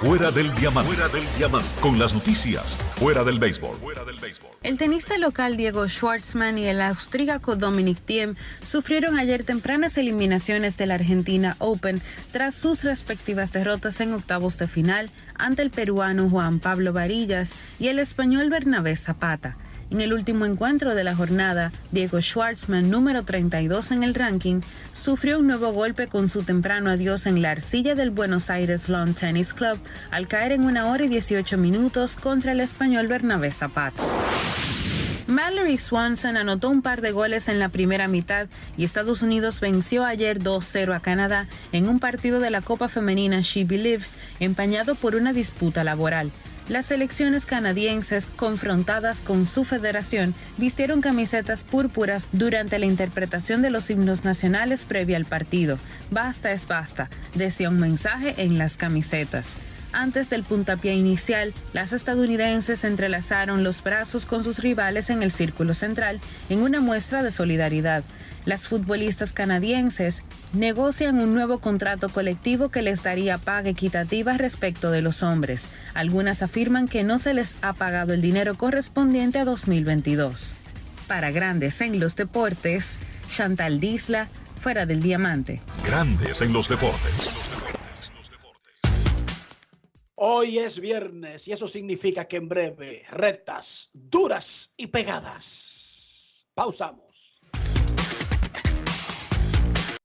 Fuera del diamante. Fuera del diamante. Con las noticias. Fuera del béisbol. Fuera del béisbol. El tenista local Diego Schwartzman y el austríaco Dominic Thiem sufrieron ayer tempranas eliminaciones de la Argentina Open tras sus respectivas derrotas en octavos de final ante el peruano Juan Pablo Varillas y el español Bernabé Zapata. En el último encuentro de la jornada, Diego Schwartzman, número 32 en el ranking, sufrió un nuevo golpe con su temprano adiós en la arcilla del Buenos Aires Lawn Tennis Club al caer en una hora y 18 minutos contra el español Bernabé Zapata. Mallory Swanson anotó un par de goles en la primera mitad y Estados Unidos venció ayer 2-0 a Canadá en un partido de la Copa Femenina She Believes empañado por una disputa laboral. Las selecciones canadienses, confrontadas con su federación, vistieron camisetas púrpuras durante la interpretación de los himnos nacionales previa al partido. Basta es basta, decía un mensaje en las camisetas. Antes del puntapié inicial, las estadounidenses entrelazaron los brazos con sus rivales en el círculo central en una muestra de solidaridad. Las futbolistas canadienses negocian un nuevo contrato colectivo que les daría paga equitativa respecto de los hombres. Algunas afirman que no se les ha pagado el dinero correspondiente a 2022. Para Grandes en los Deportes, Chantal Disla, fuera del diamante. Grandes en los deportes. Hoy es viernes y eso significa que en breve, rectas, duras y pegadas. Pausamos.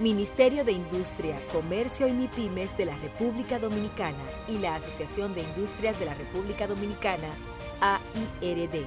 Ministerio de Industria, Comercio y MIPIMES de la República Dominicana y la Asociación de Industrias de la República Dominicana, AIRD.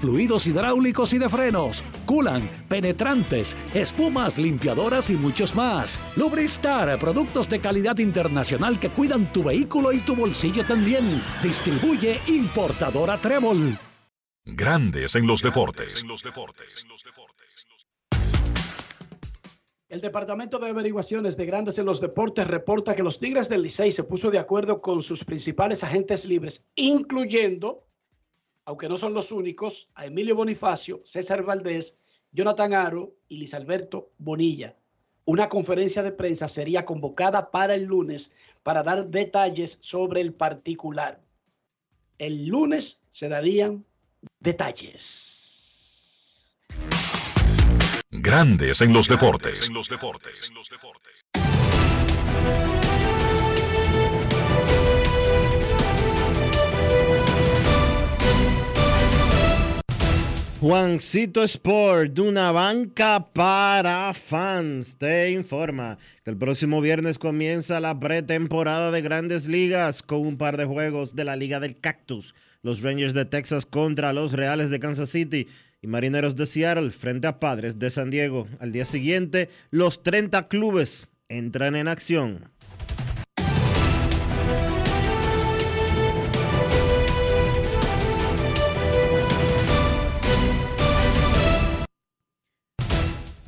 fluidos hidráulicos y de frenos, culan, penetrantes, espumas, limpiadoras y muchos más. Lubristar, productos de calidad internacional que cuidan tu vehículo y tu bolsillo también. Distribuye importadora Trébol. Grandes en los deportes. El Departamento de Averiguaciones de Grandes en los Deportes reporta que los Tigres del Licey se puso de acuerdo con sus principales agentes libres, incluyendo aunque no son los únicos, a Emilio Bonifacio, César Valdés, Jonathan Aro y Luis Alberto Bonilla. Una conferencia de prensa sería convocada para el lunes para dar detalles sobre el particular. El lunes se darían detalles. Grandes en los deportes. En los deportes. Juancito Sport, una banca para fans, te informa que el próximo viernes comienza la pretemporada de grandes ligas con un par de juegos de la Liga del Cactus. Los Rangers de Texas contra los Reales de Kansas City y Marineros de Seattle frente a Padres de San Diego. Al día siguiente, los 30 clubes entran en acción.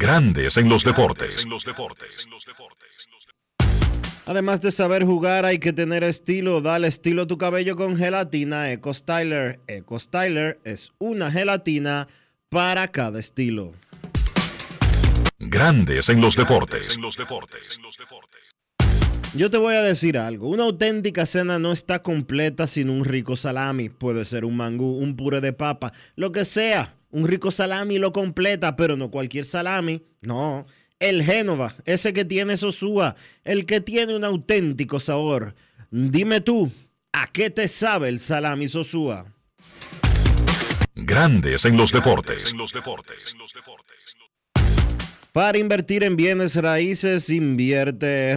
Grandes en los deportes. Además de saber jugar, hay que tener estilo. Dale estilo a tu cabello con gelatina Eco Styler. Eco Styler es una gelatina para cada estilo. Grandes en los deportes. Yo te voy a decir algo. Una auténtica cena no está completa sin un rico salami. Puede ser un mangú, un puré de papa, lo que sea. Un rico salami lo completa, pero no cualquier salami. No. El Génova, ese que tiene Sosúa, el que tiene un auténtico sabor. Dime tú, ¿a qué te sabe el salami Sosúa? Grandes en los deportes. Para invertir en bienes raíces, invierte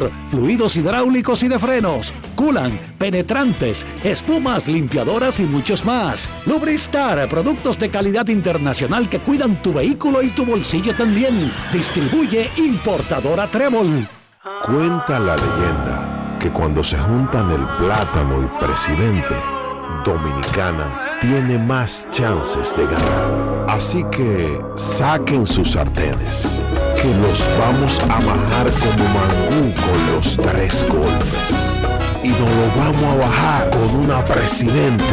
fluidos hidráulicos y de frenos, culan, penetrantes, espumas, limpiadoras y muchos más. Lubristar, productos de calidad internacional que cuidan tu vehículo y tu bolsillo también. Distribuye importadora Trébol. Cuenta la leyenda que cuando se juntan el plátano y presidente, Dominicana tiene más chances de ganar. Así que saquen sus sartenes que los vamos a bajar como mangú con los tres golpes. Y nos lo vamos a bajar con una presidente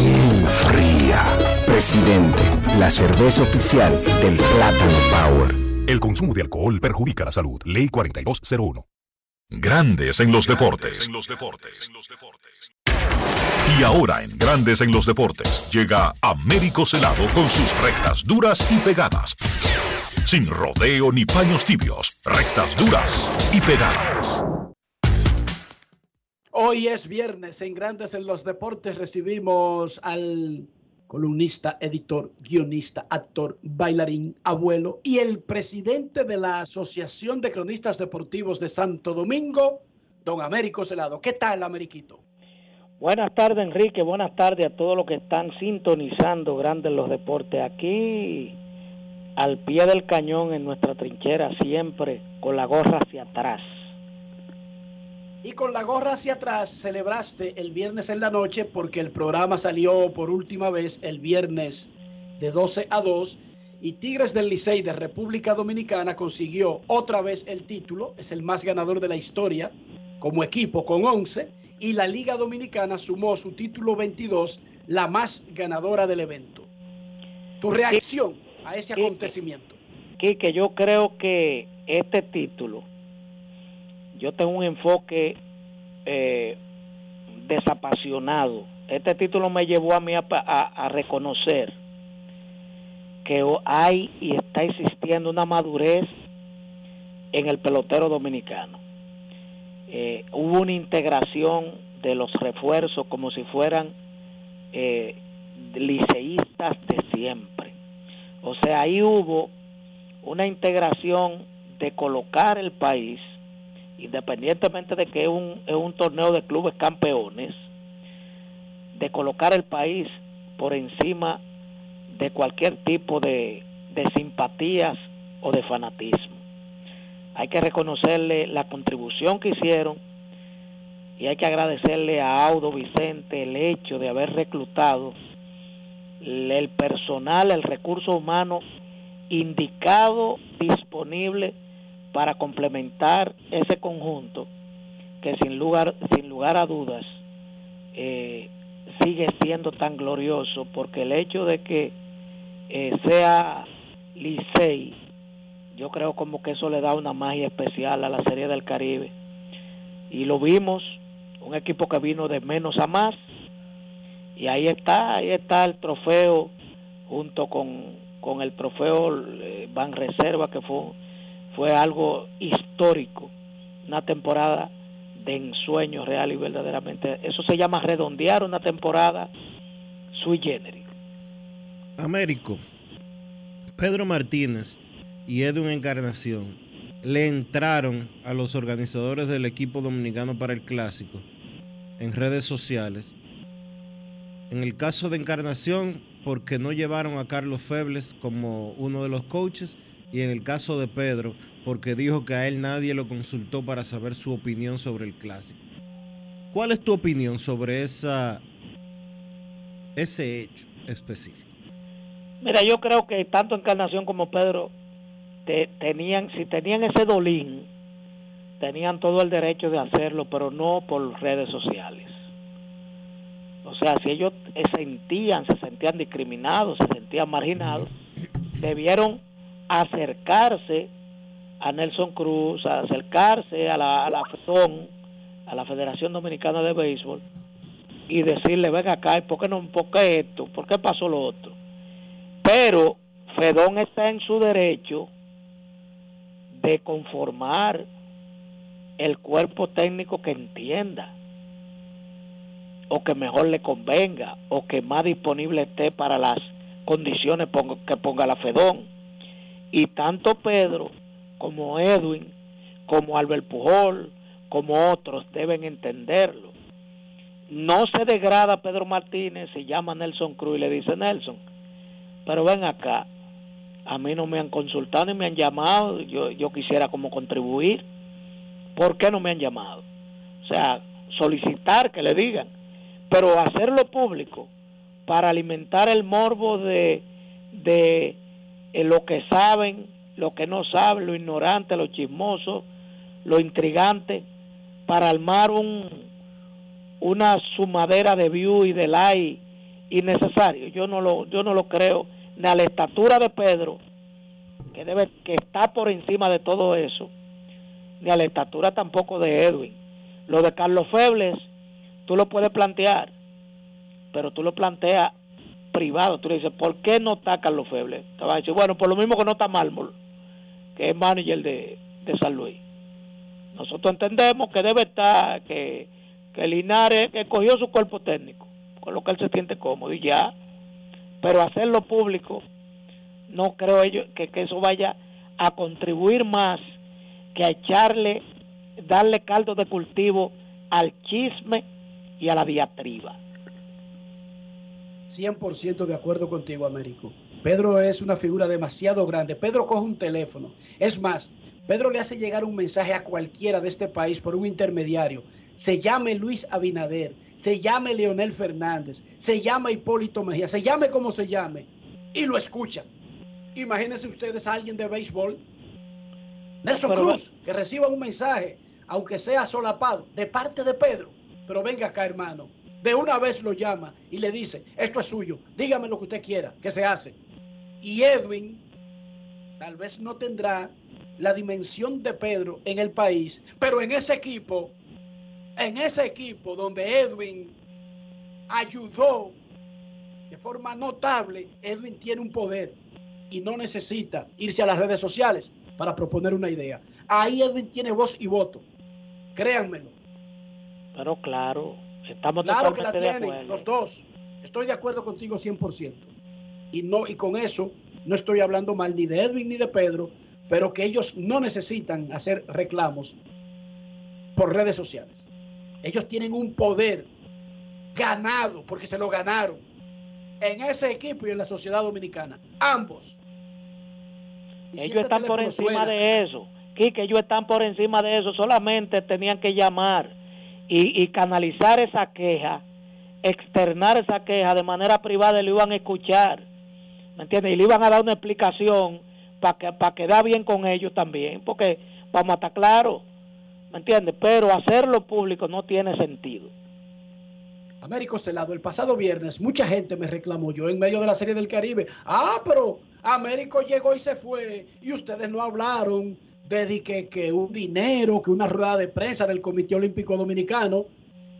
bien fría. Presidente, la cerveza oficial del Plátano Power. El consumo de alcohol perjudica la salud. Ley 4201. Grandes en los deportes. Y ahora en Grandes en los deportes llega Américo Celado con sus rectas duras y pegadas sin rodeo ni paños tibios, rectas duras y pegadas. Hoy es viernes en Grandes en los Deportes. Recibimos al columnista, editor, guionista, actor, bailarín, abuelo y el presidente de la Asociación de Cronistas Deportivos de Santo Domingo, don Américo Celado. ¿Qué tal, Ameriquito? Buenas tardes, Enrique. Buenas tardes a todos los que están sintonizando Grandes los Deportes. Aquí al pie del cañón en nuestra trinchera, siempre con la gorra hacia atrás. Y con la gorra hacia atrás celebraste el viernes en la noche porque el programa salió por última vez el viernes de 12 a 2 y Tigres del Licey de República Dominicana consiguió otra vez el título, es el más ganador de la historia como equipo con 11 y la Liga Dominicana sumó su título 22, la más ganadora del evento. Tu reacción a ese acontecimiento? que yo creo que este título, yo tengo un enfoque eh, desapasionado. Este título me llevó a mí a, a- a reconocer que hay y está existiendo una madurez en el pelotero dominicano. Eh, hubo una integración de los refuerzos como si fueran eh, liceístas de siempre. O sea, ahí hubo una integración de colocar el país, independientemente de que es un, es un torneo de clubes campeones, de colocar el país por encima de cualquier tipo de, de simpatías o de fanatismo. Hay que reconocerle la contribución que hicieron y hay que agradecerle a Audo Vicente el hecho de haber reclutado el personal, el recurso humano indicado, disponible para complementar ese conjunto que sin lugar, sin lugar a dudas eh, sigue siendo tan glorioso porque el hecho de que eh, sea Licey, yo creo como que eso le da una magia especial a la Serie del Caribe. Y lo vimos, un equipo que vino de menos a más, y ahí está, ahí está el trofeo junto con, con el trofeo eh, Ban Reserva, que fue, fue algo histórico, una temporada de ensueño real y verdaderamente. Eso se llama redondear una temporada sui generis. Américo, Pedro Martínez y Edwin Encarnación le entraron a los organizadores del equipo dominicano para el clásico en redes sociales. En el caso de Encarnación, porque no llevaron a Carlos Febles como uno de los coaches, y en el caso de Pedro, porque dijo que a él nadie lo consultó para saber su opinión sobre el clásico. ¿Cuál es tu opinión sobre esa, ese hecho específico? Mira, yo creo que tanto Encarnación como Pedro te- tenían, si tenían ese dolín, tenían todo el derecho de hacerlo, pero no por redes sociales. O sea, si ellos sentían, se sentían discriminados, se sentían marginados, debieron acercarse a Nelson Cruz, a acercarse a la, a la FEDON, a la Federación Dominicana de Béisbol, y decirle, ven acá, ¿y ¿por qué no, por qué esto? ¿Por qué pasó lo otro? Pero Fedón está en su derecho de conformar el cuerpo técnico que entienda o que mejor le convenga o que más disponible esté para las condiciones que ponga la Fedón. Y tanto Pedro como Edwin, como Albert Pujol, como otros deben entenderlo. No se degrada Pedro Martínez si llama Nelson Cruz y le dice Nelson, pero ven acá, a mí no me han consultado ni me han llamado, yo, yo quisiera como contribuir, ¿por qué no me han llamado? O sea, solicitar que le digan, pero hacerlo público para alimentar el morbo de, de eh, lo que saben, lo que no saben, lo ignorante, lo chismoso, lo intrigante, para armar un, una sumadera de view y de like innecesario. Yo no lo, yo no lo creo, a la estatura de Pedro, que debe, que está por encima de todo eso, ni a la estatura tampoco de Edwin. Lo de Carlos Febles, tú lo puedes plantear, pero tú lo planteas privado. Tú le dices, ¿por qué no está Carlos Febles? Te vas a decir, bueno, por lo mismo que no está Mármol, que es manager de, de San Luis. Nosotros entendemos que debe estar, que, que Linares que cogió su cuerpo técnico, con lo que él se siente cómodo y ya. Pero hacerlo público, no creo que, que eso vaya a contribuir más que a echarle, darle caldo de cultivo al chisme y a la diatriba. 100% de acuerdo contigo, Américo. Pedro es una figura demasiado grande. Pedro coge un teléfono. Es más, Pedro le hace llegar un mensaje a cualquiera de este país por un intermediario. Se llame Luis Abinader, se llame Leonel Fernández, se llama Hipólito Mejía, se llame como se llame, y lo escuchan. Imagínense ustedes a alguien de béisbol, Nelson Pero- Cruz, que reciba un mensaje, aunque sea solapado, de parte de Pedro. Pero venga acá, hermano. De una vez lo llama y le dice, esto es suyo, dígame lo que usted quiera, que se hace. Y Edwin tal vez no tendrá la dimensión de Pedro en el país, pero en ese equipo en ese equipo donde Edwin ayudó de forma notable, Edwin tiene un poder y no necesita irse a las redes sociales para proponer una idea. Ahí Edwin tiene voz y voto. Créanmelo. Pero claro, estamos claro que la tienen los dos. Estoy de acuerdo contigo 100%. Y no y con eso no estoy hablando mal ni de Edwin ni de Pedro, pero que ellos no necesitan hacer reclamos por redes sociales. Ellos tienen un poder ganado porque se lo ganaron en ese equipo y en la sociedad dominicana. Ambos. ellos están por encima de eso. Quique, ellos están por encima de eso. Solamente tenían que llamar y, y canalizar esa queja, externar esa queja de manera privada y lo iban a escuchar. ¿Me entiendes? Y le iban a dar una explicación para que, para quedar bien con ellos también. Porque vamos a estar claros. ¿Me entiendes? Pero hacerlo público no tiene sentido. Américo Celado, el pasado viernes mucha gente me reclamó yo en medio de la Serie del Caribe. Ah, pero Américo llegó y se fue y ustedes no hablaron de que, que un dinero, que una rueda de prensa del Comité Olímpico Dominicano.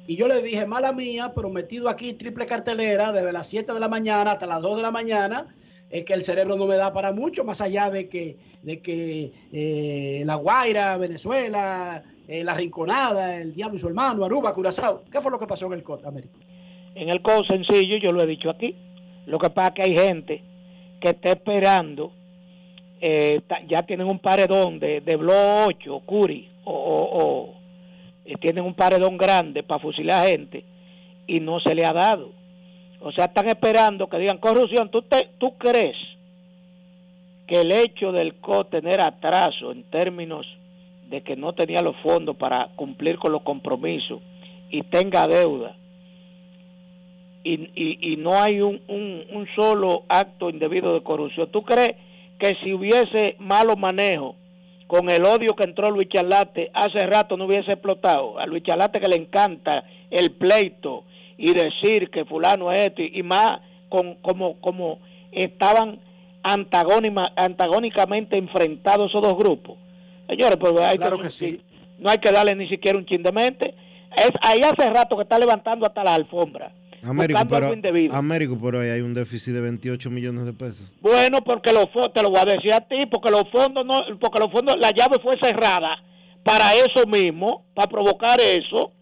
Y yo le dije, mala mía, pero metido aquí triple cartelera desde las 7 de la mañana hasta las 2 de la mañana, es que el cerebro no me da para mucho, más allá de que, de que eh, La Guaira, Venezuela, eh, La Rinconada, El Diablo y su hermano, Aruba, Curazao. ¿Qué fue lo que pasó en el COT, Américo? En el COT sencillo, yo lo he dicho aquí. Lo que pasa es que hay gente que está esperando, eh, ya tienen un paredón de, de Blo 8, Curi, o, o, eh, tienen un paredón grande para fusilar gente y no se le ha dado. O sea, están esperando que digan corrupción. ¿Tú, te, tú crees que el hecho del COT tener atraso en términos de que no tenía los fondos para cumplir con los compromisos y tenga deuda y, y, no hay un, un, solo acto indebido de corrupción. ¿Tú crees que si hubiese malo manejo con el odio que entró Luis Charlate hace rato no hubiese explotado? A Luis Charlate que le encanta el pleito y decir que fulano es esto y, más con, como, como estaban antagónicamente enfrentados esos dos grupos Señores, pues hay claro que, sí. no hay que darle ni siquiera un chin de mente. Es, ahí hace rato que está levantando hasta la alfombra. Américo, pero, Américo, pero ahí hay un déficit de 28 millones de pesos. Bueno, porque los fondos, te lo voy a decir a ti, porque los fondos, no, porque los fondos, la llave fue cerrada para eso mismo, para provocar eso.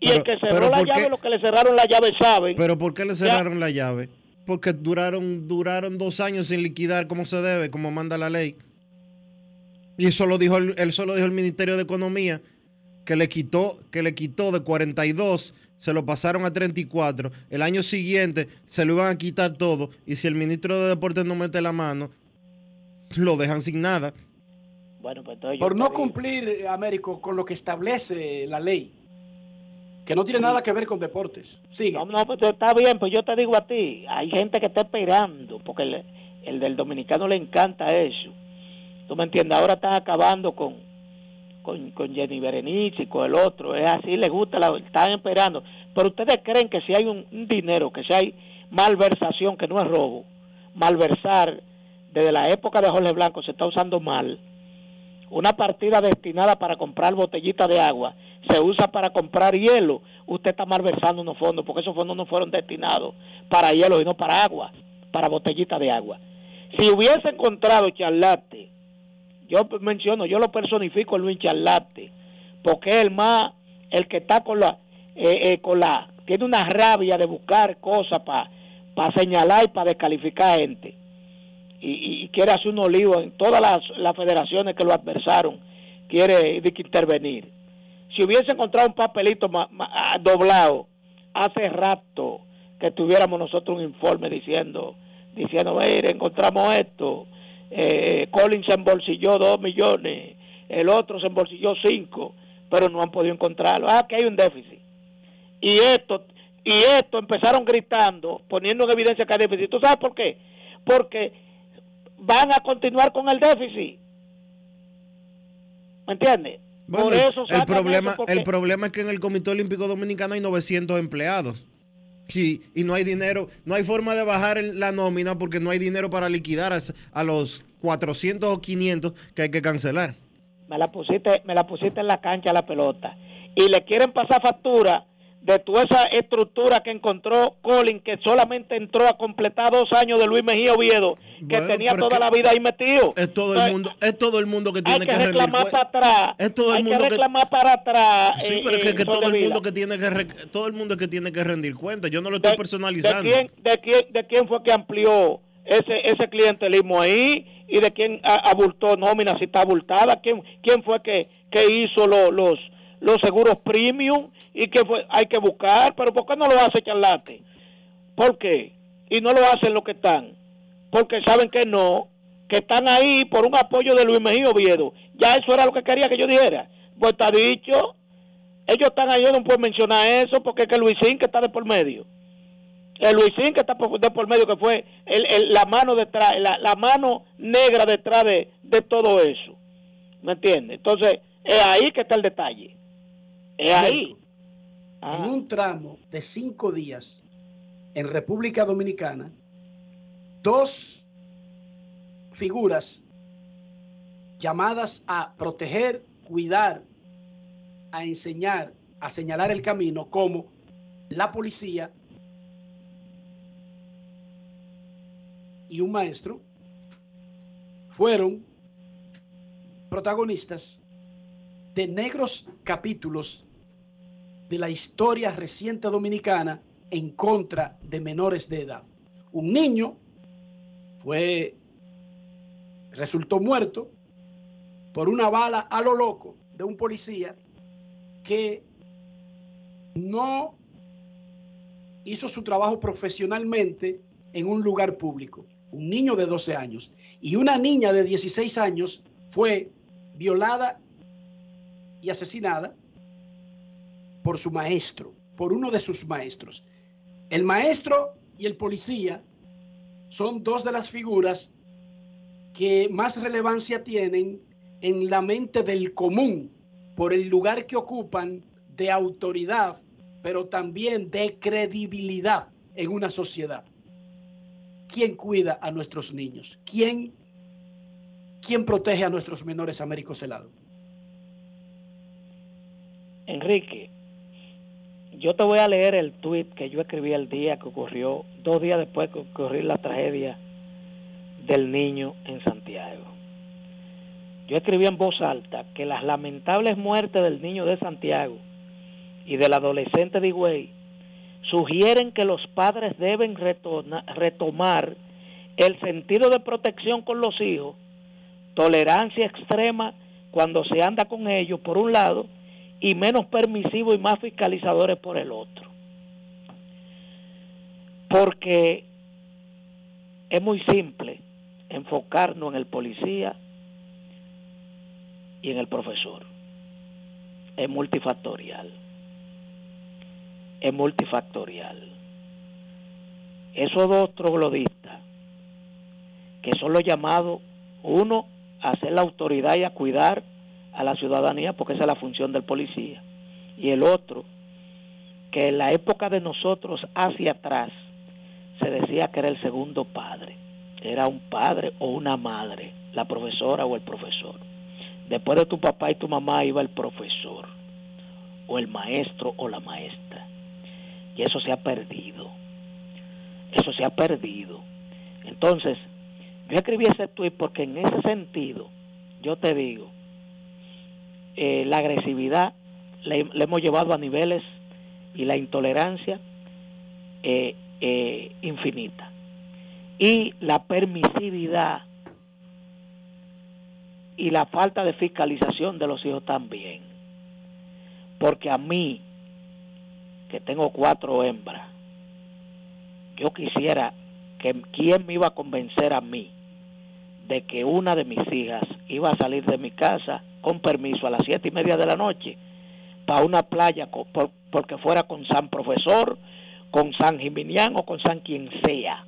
Y el que cerró la llave, los que le cerraron la llave saben. Pero ¿por qué le cerraron la llave? Porque duraron, duraron dos años sin liquidar como se debe, como manda la ley. Y eso lo dijo el, él solo dijo el Ministerio de Economía, que le quitó, que le quitó de 42, se lo pasaron a 34. El año siguiente se lo iban a quitar todo. Y si el ministro de Deportes no mete la mano, lo dejan sin nada. Bueno, pues Por no cumplir, Américo, con lo que establece la ley. Que no tiene nada que ver con deportes. Sí. No, no, pues está bien, pues yo te digo a ti, hay gente que está esperando, porque el del dominicano le encanta eso ¿Tú me entiendes? Ahora están acabando con, con, con Jenny Berenice y con el otro. Es así, les gusta, la, están esperando. Pero ustedes creen que si hay un, dinero, que si hay malversación, que no es robo, malversar, desde la época de Jorge Blanco se está usando mal. Una partida destinada para comprar botellitas de agua se usa para comprar hielo. Usted está malversando unos fondos, porque esos fondos no fueron destinados para hielo, sino para agua, para botellitas de agua. Si hubiese encontrado charlate yo menciono, yo lo personifico Luis Charlate, porque es el más, el que está con la, eh, eh, con la, tiene una rabia de buscar cosas para señalar y para descalificar gente. Y, quiere hacer un olivo en todas las, federaciones que lo adversaron, quiere intervenir. Si hubiese encontrado un papelito ah, doblado, hace rato que tuviéramos nosotros un informe diciendo, diciendo, mire, encontramos esto, eh, Collins se embolsilló dos millones, el otro se embolsilló cinco, pero no han podido encontrarlo. Ah, que hay un déficit. Y esto, y esto empezaron gritando, poniendo en evidencia que hay déficit. ¿Tú sabes por qué? Porque van a continuar con el déficit. ¿Me entiendes? por eso el problema, el problema es que en el Comité Olímpico Dominicano hay 900 empleados. Y, y, no hay dinero, no hay forma de bajar la nómina porque no hay dinero para liquidar a, los 400 o 500 que hay que cancelar. Me la pusiste, me la pusiste en la cancha la pelota. y le quieren pasar factura de toda esa estructura que encontró Colin, que solamente entró a completar dos años de Luis Mejía Oviedo, que Bueno, tenía toda la vida ahí metido. Es todo el mundo, es todo el mundo que tiene que reclamar para atrás. Es todo el hay mundo que que- reclamar para atrás. Sí, eh, pero es que, eh, que todo el mundo que tiene que re- todo el mundo que tiene que rendir cuenta. Yo no lo estoy ¿De personalizando. quién, de, quién, ¿De quién fue que amplió ese ese clientelismo ahí? ¿Y de quién abultó nómina si está abultada? ¿Quién, quién fue que, que hizo lo- los, los seguros premium? ¿Y qué fue? Hay que buscar, pero ¿por qué no lo hace Charlate? ¿Por qué? Y no lo hacen los que están. Porque saben que no, que están ahí por un apoyo de Luis Mejía Oviedo. Ya eso era lo que quería que yo dijera. Pues está dicho. Ellos están ahí, yo no puedo mencionar eso porque es que Luisín que está de por medio el Luisín que está por, de por medio que fue el, la mano detrás la, la mano negra detrás de, de todo eso ¿me entiendes? entonces es ahí que está el detalle es ahí. En un tramo de cinco días en República Dominicana, dos figuras llamadas a proteger, cuidar, a enseñar, a señalar el camino, como la policía y un maestro, fueron protagonistas de negros capítulos de la historia reciente dominicana en contra de menores de edad. Un niño fue resultó muerto por una bala a lo loco de un policía que no hizo su trabajo profesionalmente en un lugar público. Un niño de 12 años y una niña de 16 años fue violada y asesinada por su maestro, por uno de sus maestros. El maestro y el policía son dos de las figuras que más relevancia tienen en la mente del común por el lugar que ocupan de autoridad, pero también de credibilidad en una sociedad. ¿Quién cuida a nuestros niños? ¿Quién, quién protege a nuestros menores Américo Celado? Enrique yo te voy a leer el tweet que yo escribí el día que ocurrió dos días después que ocurrió la tragedia del niño en Santiago. Yo escribí en voz alta que las lamentables muertes del niño de Santiago y del adolescente de Higüey sugieren que los padres deben retomar el sentido de protección con los hijos, tolerancia extrema cuando se anda con ellos por un lado y menos permisivos y más fiscalizadores por el otro. Porque es muy simple enfocarnos en el policía y en el profesor. Es multifactorial. Es multifactorial. Esos dos troglodistas, que son los llamados, uno, a ser la autoridad y a cuidar a la ciudadanía, porque esa es la función del policía, y el otro, que en la época de nosotros hacia atrás, se decía que era el segundo padre, era un padre o una madre, la profesora o el profesor. Después de tu papá y tu mamá iba el profesor, o el maestro o la maestra. Y eso se ha perdido. Eso se ha perdido. Entonces, yo escribí ese tweet porque en ese sentido, yo te digo, eh, la agresividad le, hemos llevado a niveles y la intolerancia eh, eh, infinita. Y la permisividad y la falta de fiscalización de los hijos también. Porque a mí, que tengo cuatro hembras, yo quisiera que quién me iba a convencer a mí de que una de mis hijas iba a salir de mi casa con permiso a las siete y media de la noche para una playa por- porque fuera con San Profesor, con San Jiminián o con San quien sea.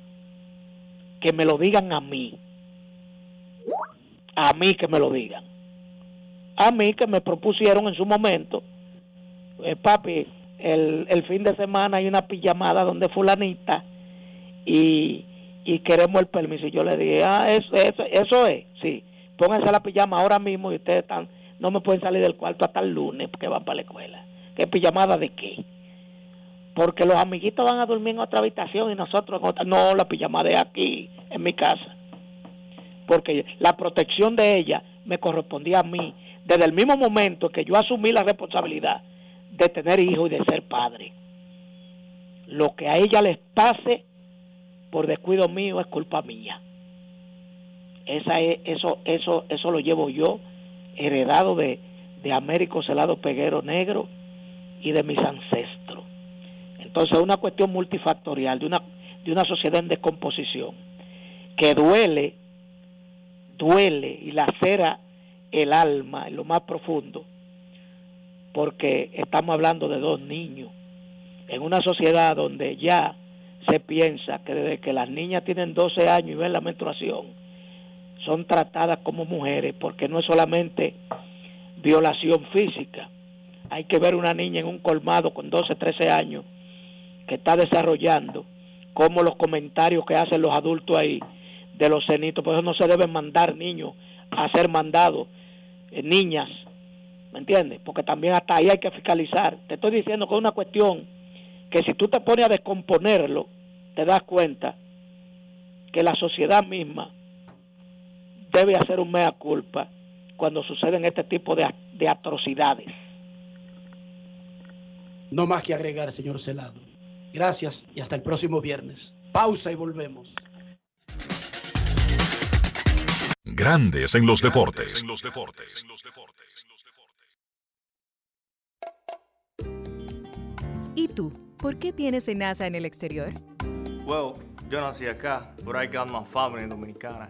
Que me lo digan a mí. A mí que me lo digan. A mí que me propusieron en su momento, eh, papi, el, el fin de semana hay una pijamada donde fulanita y, y queremos el permiso. Y yo le dije, ah, eso, eso, eso es, sí, pónganse la pijama ahora mismo y ustedes están, no me pueden salir del cuarto hasta el lunes porque van para la escuela. ¿Qué pijamada de qué? Porque los amiguitos van a dormir en otra habitación y nosotros en otra. No, la pijamada es aquí, en mi casa. Porque la protección de ella me correspondía a mí desde el mismo momento que yo asumí la responsabilidad de tener hijos y de ser padre. Lo que a ella les pase por descuido mío es culpa mía. Esa es, eso, eso, eso lo llevo yo, heredado de, de Américo Celado Peguero Negro y de mis ancestros. Entonces es una cuestión multifactorial, de una, de una sociedad en descomposición, que duele, duele y lacera el alma en lo más profundo, porque estamos hablando de dos niños, en una sociedad donde ya se piensa que desde que las niñas tienen 12 años y ven la menstruación, son tratadas como mujeres, porque no es solamente violación física. Hay que ver una niña en un colmado con 12, 13 años que está desarrollando, como los comentarios que hacen los adultos ahí de los cenitos, por eso no se deben mandar niños a ser mandados, eh, niñas, ¿me entiendes? Porque también hasta ahí hay que fiscalizar. Te estoy diciendo que es una cuestión que si tú te pones a descomponerlo, te das cuenta que la sociedad misma debe hacer un mea culpa cuando suceden este tipo de, de atrocidades. No más que agregar, señor Celado. Gracias y hasta el próximo viernes. Pausa y volvemos. Grandes en los deportes. ¿Y tú? ¿Por qué tienes NASA en el exterior? Well, yo nací acá, I got my family dominicana.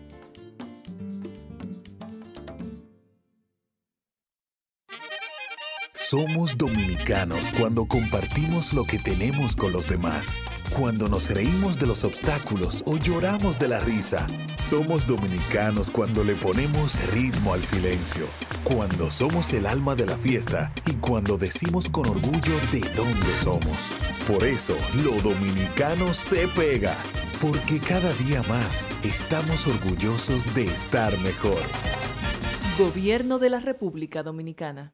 Somos dominicanos cuando compartimos lo que tenemos con los demás. Cuando nos reímos de los obstáculos o lloramos de la risa. Somos dominicanos cuando le ponemos ritmo al silencio. Cuando somos el alma de la fiesta y cuando decimos con orgullo de dónde somos. Por eso, lo dominicano se pega. Porque cada día más estamos orgullosos de estar mejor. Gobierno de la República Dominicana.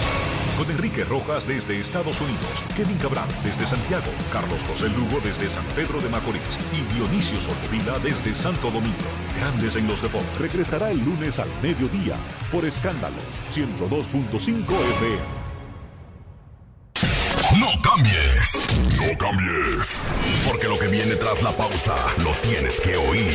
Con Enrique Rojas desde Estados Unidos, Kevin Cabral desde Santiago, Carlos José Lugo desde San Pedro de Macorís y Dionisio Solterida desde Santo Domingo. Grandes en los deportes. Regresará el lunes al mediodía por Escándalos 102.5 FM. No cambies. No cambies. Porque lo que viene tras la pausa lo tienes que oír.